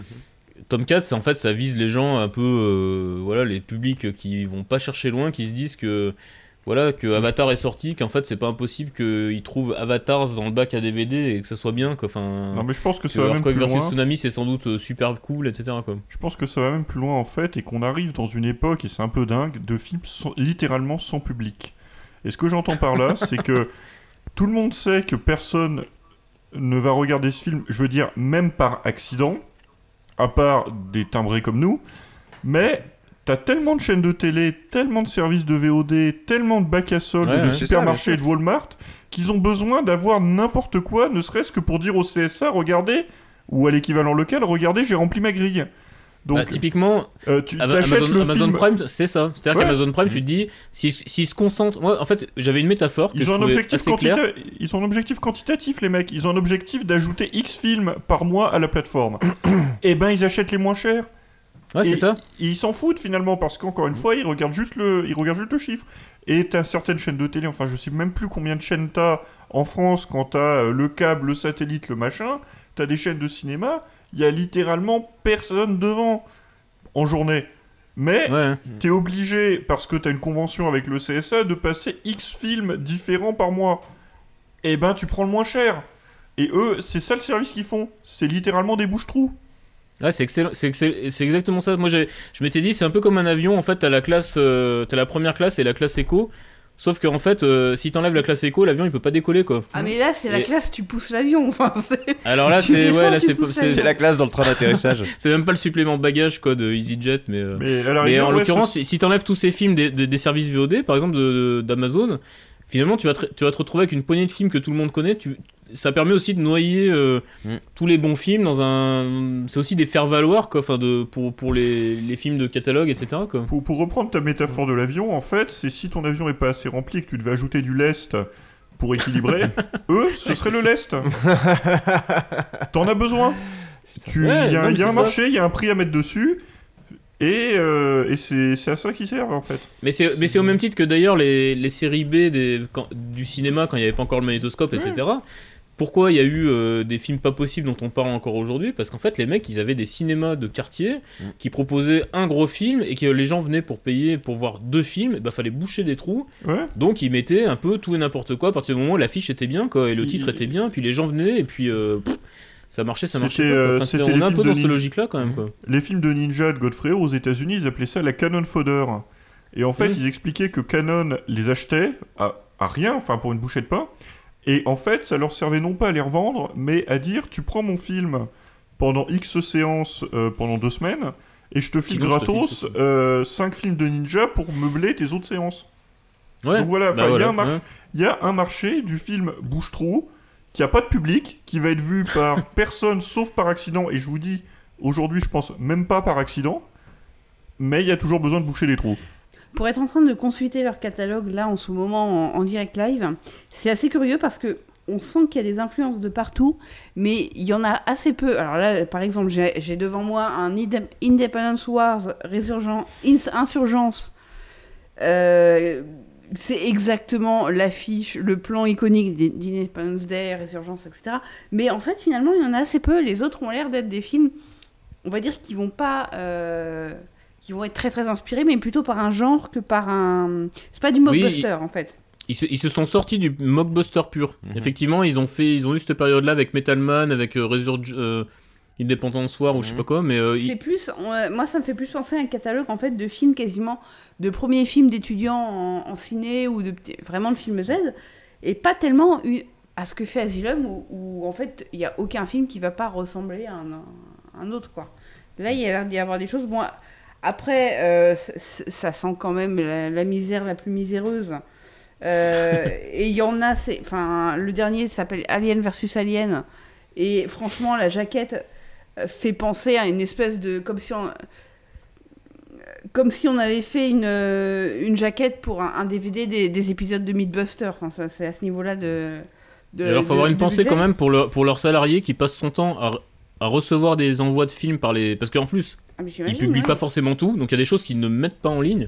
Tomcat, c'est en fait, ça vise les gens un peu, euh, voilà, les publics qui vont pas chercher loin, qui se disent que, voilà, que Avatar est sorti, qu'en fait, c'est pas impossible qu'ils trouvent Avatars dans le bac à DVD et que ça soit bien, quoi. Enfin, Non, mais je pense que ça va même plus versus loin. Tsunami, c'est sans doute euh, super cool, etc. Quoi. Je pense que ça va même plus loin en fait et qu'on arrive dans une époque, et c'est un peu dingue, de films sans- littéralement sans public. Et ce que j'entends par là, c'est que tout le monde sait que personne ne va regarder ce film, je veux dire, même par accident, à part des timbrés comme nous, mais T'as tellement de chaînes de télé, tellement de services de VOD, tellement de bacs à soldes, Ouais, de ouais. Supermarchés et de Walmart qu'ils ont besoin d'avoir n'importe quoi, ne serait-ce que pour dire au CSA, regardez, ou à l'équivalent local, regardez, j'ai rempli ma grille. Donc, Bah, typiquement, euh, tu Amazon, le Amazon film- Prime, c'est ça. C'est-à-dire Ouais. qu'Amazon Prime, tu te dis, s'ils s'ils se concentrent. Moi, en fait, j'avais une métaphore que Ils je ont, un objectif assez ils ont un objectif quantitatif, les mecs. Ils ont un objectif d'ajouter X films par mois à la plateforme. et ben, ils achètent les moins chers. Ouais, c'est ça. Ils s'en foutent finalement parce qu'encore une fois, ils regardent juste le, ils regardent juste le chiffre. Et t'as certaines chaînes de télé, enfin, je sais même plus combien de chaînes t'as en France quand t'as euh, le câble, le satellite, le machin. T'as des chaînes de cinéma, il y a littéralement personne devant en journée. Mais Ouais. t'es obligé, parce que t'as une convention avec le CSA, de passer X films différents par mois. Et ben, tu prends le moins cher. Et eux, c'est ça le service qu'ils font. C'est littéralement des bouches-trous. Ouais, c'est excellent, c'est exactement ça. Moi, j'ai- je m'étais dit, c'est un peu comme un avion. En fait, t'as la classe, euh, t'as la première classe et la classe éco. Sauf qu'en fait, euh, si t'enlèves la classe éco, l'avion il peut pas décoller quoi. Ah mais là c'est la Et- classe, tu pousses l'avion. Enfin, c'est- Alors là, c'est ouais, là c'est c'est- la classe dans le train d'atterrissage. c'est même pas le supplément bagage quoi de EasyJet, mais. euh, Mais en l'occurrence, ce- si, t'enlèves tous ces films des, des- des services VOD, par exemple de- de- d'Amazon, finalement tu vas, te, tu vas te retrouver avec une poignée de films que tout le monde connaît. Tu, ça permet aussi de noyer euh, Mm. tous les bons films dans un. C'est aussi des faire valoir quoi, de pour pour les, les films de catalogue, etc. Quoi. Pour, pour reprendre ta métaphore de l'avion, en fait, c'est si ton avion est pas assez rempli et que tu devais ajouter du lest pour équilibrer, eux, ce serait le lest. T'en as besoin. Il Ouais, y a, non, y un ça. marché, il y a un prix à mettre dessus, et, euh, et c'est à ça qu'ils servent, en fait. Mais c'est au même titre que d'ailleurs les, les séries B des, quand- du cinéma quand il n'y avait pas encore le magnétoscope, etc. Pourquoi il y a eu euh, des films pas possibles dont on parle encore aujourd'hui? Parce qu'en fait, les mecs, ils avaient des cinémas de quartier qui proposaient un gros film et que les gens venaient pour payer pour voir deux films. Il bah, fallait boucher des trous. Ouais. Donc, ils mettaient un peu tout et n'importe quoi à partir du moment où l'affiche était bien quoi, et le titre était bien. Puis les gens venaient et puis euh, pff, ça marchait, ça marchait. C'était, pas, euh, Enfin, c'était on est un films peu dans cette ninja. logique-là quand même. Quoi. Les films de ninja de Godfrey aux États-Unis, ils appelaient ça la Canon Fodder. Et en fait, ils expliquaient que Canon les achetait à, à rien, enfin pour une bouchée de pain. Et en fait, ça leur servait non pas à les revendre, mais à dire tu prends mon film pendant X séances euh, pendant deux semaines, et je te file gratos ce 5 films de ninja pour meubler tes autres séances. Ouais, Donc voilà, bah enfin, il y a voilà, un marché- ouais. il y a un marché du film bouche-trou qui a pas de public, qui va être vu par personne sauf par accident, et je vous dis, aujourd'hui, je pense même pas par accident, mais il y a toujours besoin de boucher les trous. Pour être en train de consulter leur catalogue là en ce moment en, en direct live, c'est assez curieux parce que on sent qu'il y a des influences de partout, mais il y en a assez peu. Alors là, par exemple, j'ai devant moi un Inde- Independence Wars, Résurgence, Ins- Insurgence. Euh, c'est exactement l'affiche, le plan iconique d'I- d'Independence Day, Résurgence, etc. Mais en fait, finalement, il y en a assez peu. Les autres ont l'air d'être des films, on va dire, qui vont pas. euh, qui vont être très très inspirés, mais plutôt par un genre que par un. C'est pas du mockbuster en fait. Ils se, ils se sont sortis du mockbuster pur. Mhm. Effectivement, ils ont fait, ils ont eu cette période-là avec Metal Man, avec euh, Resurg- euh, Independence War ou je sais pas quoi, mais euh, C'est plus, on- moi ça me fait plus penser à un catalogue en fait de films quasiment de premiers films d'étudiants en, en ciné ou de vraiment de films Z et pas tellement eu- à ce que fait Asylum où, où, en fait il y a aucun film qui va pas ressembler à un, à un autre quoi. Là il y a l'air d'y avoir des choses. Bon après euh, ça sent quand même la, la misère la plus miséreuse. Euh, et il y en a, c'est, enfin, le dernier s'appelle Alien versus Alien, et franchement, la jaquette fait penser à une espèce de, comme si on, comme si on avait fait une, euh, une jaquette pour un, un DVD des, des épisodes de Mythbuster. Enfin, ça, c'est à ce niveau-là de. de Et alors, faut de- avoir une pensée budget. quand même pour, leur- pour leurs salariés qui passent son temps à, à recevoir des envois de films par les. Parce qu'en plus, Ah, ils publient ouais. pas forcément tout, donc il y a des choses qu'ils ne mettent pas en ligne.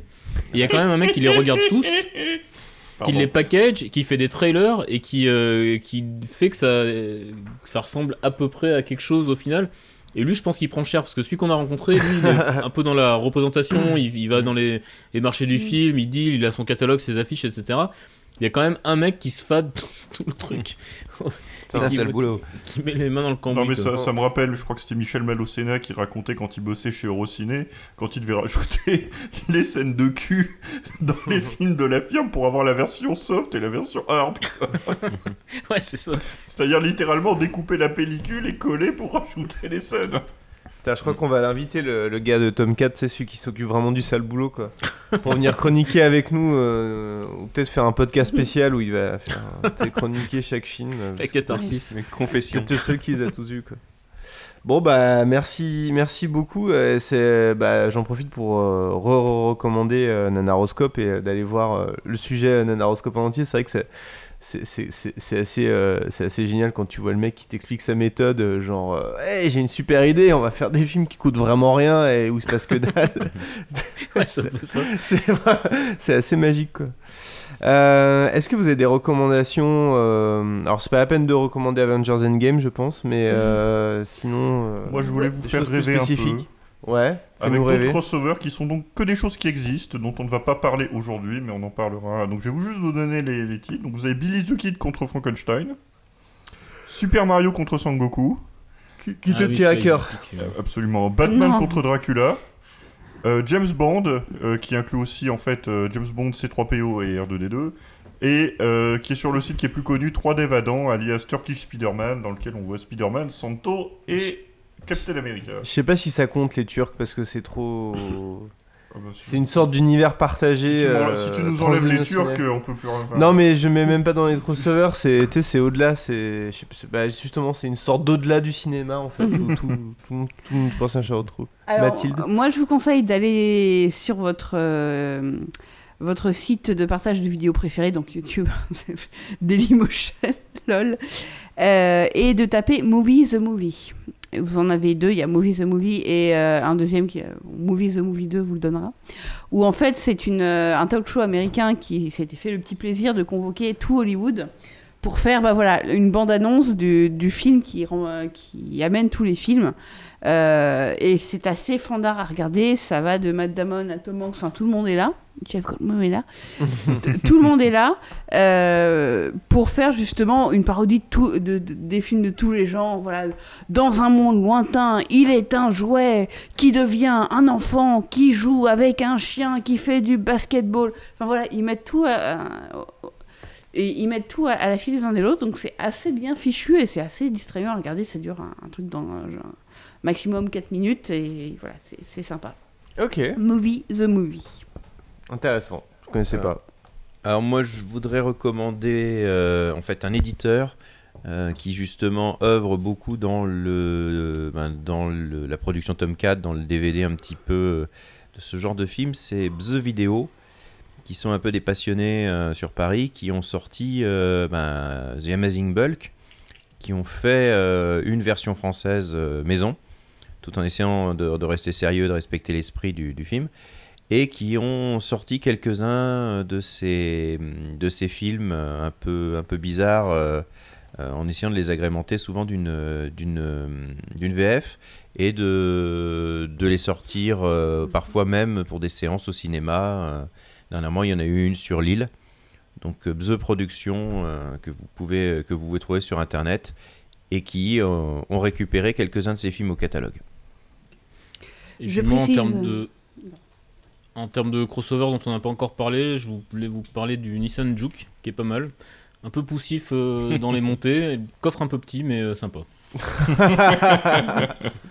Et il y a quand même un mec qui les regarde tous, qui les package, qui fait des trailers et qui, euh, qui fait que ça, que ça ressemble à peu près à quelque chose au final. Et lui, je pense qu'il prend cher parce que celui qu'on a rencontré, lui, il est un peu dans la représentation, il, il va dans les, les marchés du film, il dit, il a son catalogue, ses affiches, etc. Il y a quand même un mec qui se fade tout le truc. Ça, c'est le boulot. Qui, met les mains dans le cambouis. Non mais ça, ça me rappelle, je crois que c'était Michel Malocena qui racontait quand il bossait chez Eurociné, quand il devait rajouter les scènes de cul dans les films de la firme pour avoir la version soft et la version hard. quoi. ouais, c'est ça. C'est-à-dire littéralement découper la pellicule et coller pour rajouter les scènes. Putain, je crois qu'on va l'inviter, le, le gars de Tomcat, c'est celui qui s'occupe vraiment du sale boulot, quoi. Pour venir chroniquer avec nous, euh, ou peut-être faire un podcast spécial où il va faire chroniquer chaque film. que- catharsis. Confession. Que tu es seul qui les a tous vus, quoi. Bon, bah, merci, merci beaucoup. euh, c'est, bah, j'en profite pour euh, re-recommander euh, Nanaroscope et d'aller voir le sujet Nanaroscope en entier. C'est vrai que c'est. Assez, euh, c'est assez génial quand tu vois le mec qui t'explique sa méthode, euh, genre euh, Hey, j'ai une super idée, on va faire des films qui coûtent vraiment rien et où il se passe que dalle. Ouais, c'est assez magique quoi. Euh, est-ce que vous avez des recommandations euh, Alors, c'est pas la peine de recommander Avengers Endgame, je pense, mais euh, sinon. euh, Moi, je voulais vous faire rêver un peu. Ouais, Avec d'autres crossovers qui sont donc que des choses qui existent, dont on ne va pas parler aujourd'hui, mais on en parlera. Donc je vais vous juste vous donner les, les titres. Donc vous avez Billy the Kid contre Frankenstein, Super Mario contre Sangoku, qui te Ah oui, tient à cœur. Absolument. Batman Non. contre Dracula. euh, James Bond, euh, qui inclut aussi en fait euh, James Bond C3PO et R2D2, et euh, qui est sur le site qui est plus connu, 3D Vadant, alias Turkish Spider-Man, dans lequel on voit Spider-Man, Santo et Captain America. Je sais pas si ça compte les Turcs parce que c'est trop. Ah bah, si. C'est une sorte d'univers partagé. Si tu m'en- euh, si tu nous enlèves les. Turcs, on peut plus rien faire. Non, mais je mets même pas dans les crossovers. C'est, tu sais, c'est au-delà. C'est, bah, justement, c'est une sorte d'au-delà du cinéma en fait. où tout, tout, le monde- tout monde pense à retrouve. Mathilde. Moi, je vous conseille d'aller sur votre, euh, votre site de partage de vidéos préférées, donc YouTube, Dailymotion, lol, euh, et de taper Movie the Movie. Vous en avez deux, il y a Movie the Movie et euh, un deuxième qui est Movie the Movie 2 vous le donnera. Où en fait c'est euh, un talk show américain qui s'était fait le petit plaisir de convoquer tout Hollywood pour faire bah, voilà, une bande-annonce du, du film qui, euh, qui amène tous les films. Euh, et c'est assez fandard à regarder. Ça va de Matt Damon à Tom Hanks, enfin tout le monde est là. Jeff Goldblum est là. Tout le monde est là euh, pour faire justement une parodie de tout- de- de- des films de tous les gens. Voilà, dans un monde lointain, il est un jouet qui devient un enfant, qui joue avec un chien, qui fait du basketball. Enfin voilà, ils mettent tout à, à- et ils mettent tout à, à la file les uns des autres, donc c'est assez bien fichu et c'est assez distrayant à regarder. Ça dure un, un truc dans euh, genre, maximum 4 minutes et voilà, c'est sympa. Ok. Movie the Movie. Intéressant. Je connaissais Euh, pas. Alors moi, je voudrais recommander euh, en fait un éditeur euh, qui justement œuvre beaucoup dans le ben, dans le- la production Tomcat, dans le DVD un petit peu euh, de ce genre de film. C'est The Video, qui sont un peu des passionnés euh, sur Paris, qui ont sorti euh, ben, The Amazing Bulk, qui ont fait euh, une version française euh, maison, tout en essayant de, rester sérieux, de respecter l'esprit du, film, et qui ont sorti quelques-uns de ces, de ces films un peu, un peu bizarres, en essayant de les agrémenter souvent d'une VF, et de, de les sortir parfois même pour des séances au cinéma. Dernièrement, il y en a eu une sur l'île. Donc euh, The Production euh, que vous pouvez que vous pouvez trouver sur internet et qui euh, ont récupéré quelques-uns de ces films au catalogue. Et Je puis moi, en termes de en termes de crossover dont on n'a pas encore parlé, je voulais vous parler du Nissan Juke qui est pas mal, un peu poussif euh, dans les montées, coffre un peu petit mais euh, sympa.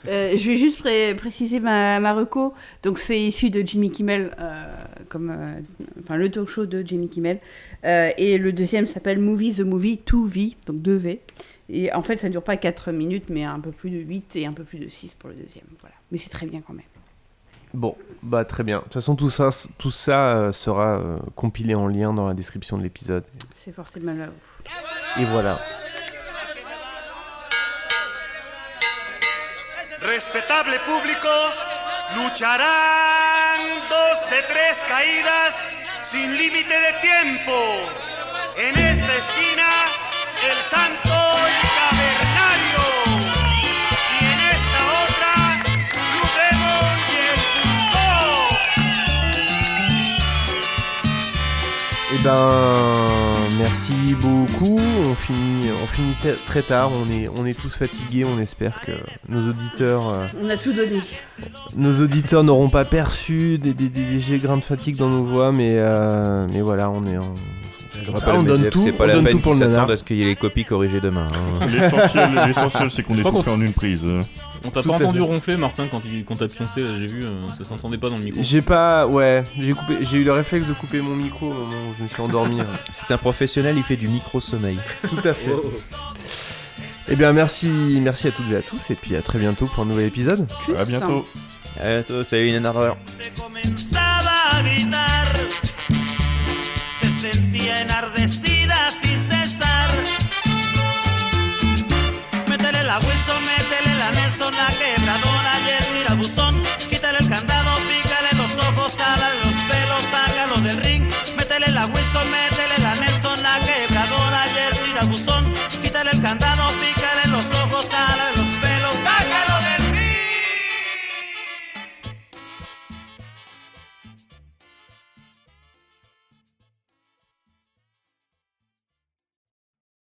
Euh, je vais juste pré- préciser ma, ma reco. Donc, c'est issu de Jimmy Kimmel, euh, comme, euh, enfin, le talk show de Jimmy Kimmel. Et le deuxième s'appelle Movie the Movie 2V, donc 2V. Et en fait, ça ne dure pas 4 minutes, mais un peu plus de 8 et un peu plus de 6 pour le deuxième. Voilà. Mais c'est très bien quand même. Bon, bah très bien. De toute façon, tout ça, tout ça sera compilé en lien dans la description de l'épisode. C'est forcément là. Et voilà. Respetable público, lucharán dos de tres caídas sin límite de tiempo. En esta esquina, el santo y cavernario. Y en esta otra, Blue y el ben, merci beaucoup. On finit, on finit t- très tard. On est, on est tous fatigués. On espère que nos auditeurs, euh, On a tout donné. nos auditeurs n'auront pas perçu des, des- des légers grains de fatigue dans nos voix, mais, euh, mais voilà, on est, en- Je rappelle, on donne c'est- tout, C'est pas on la donne peine tout pour qu'ils s'attendent à ce qu'il y ait les copies corrigées demain. hein. L'essentiel, l'essentiel, c'est qu'on ait tout fait en une prise. On t'a pas entendu ronfler, Martin, quand, il, quand t'as pioncé, là, j'ai vu, euh, ça s'entendait pas dans le micro. J'ai pas, ouais, j'ai coupé, j'ai eu le réflexe de couper mon micro au moment où je me suis endormi. C'est un professionnel, il fait du micro-sommeil. Tout à fait. Eh bien, merci, merci à toutes et à tous, et puis à très bientôt pour un nouvel épisode. À bientôt. À bientôt, salut une gritar. Se sentía enardecida y el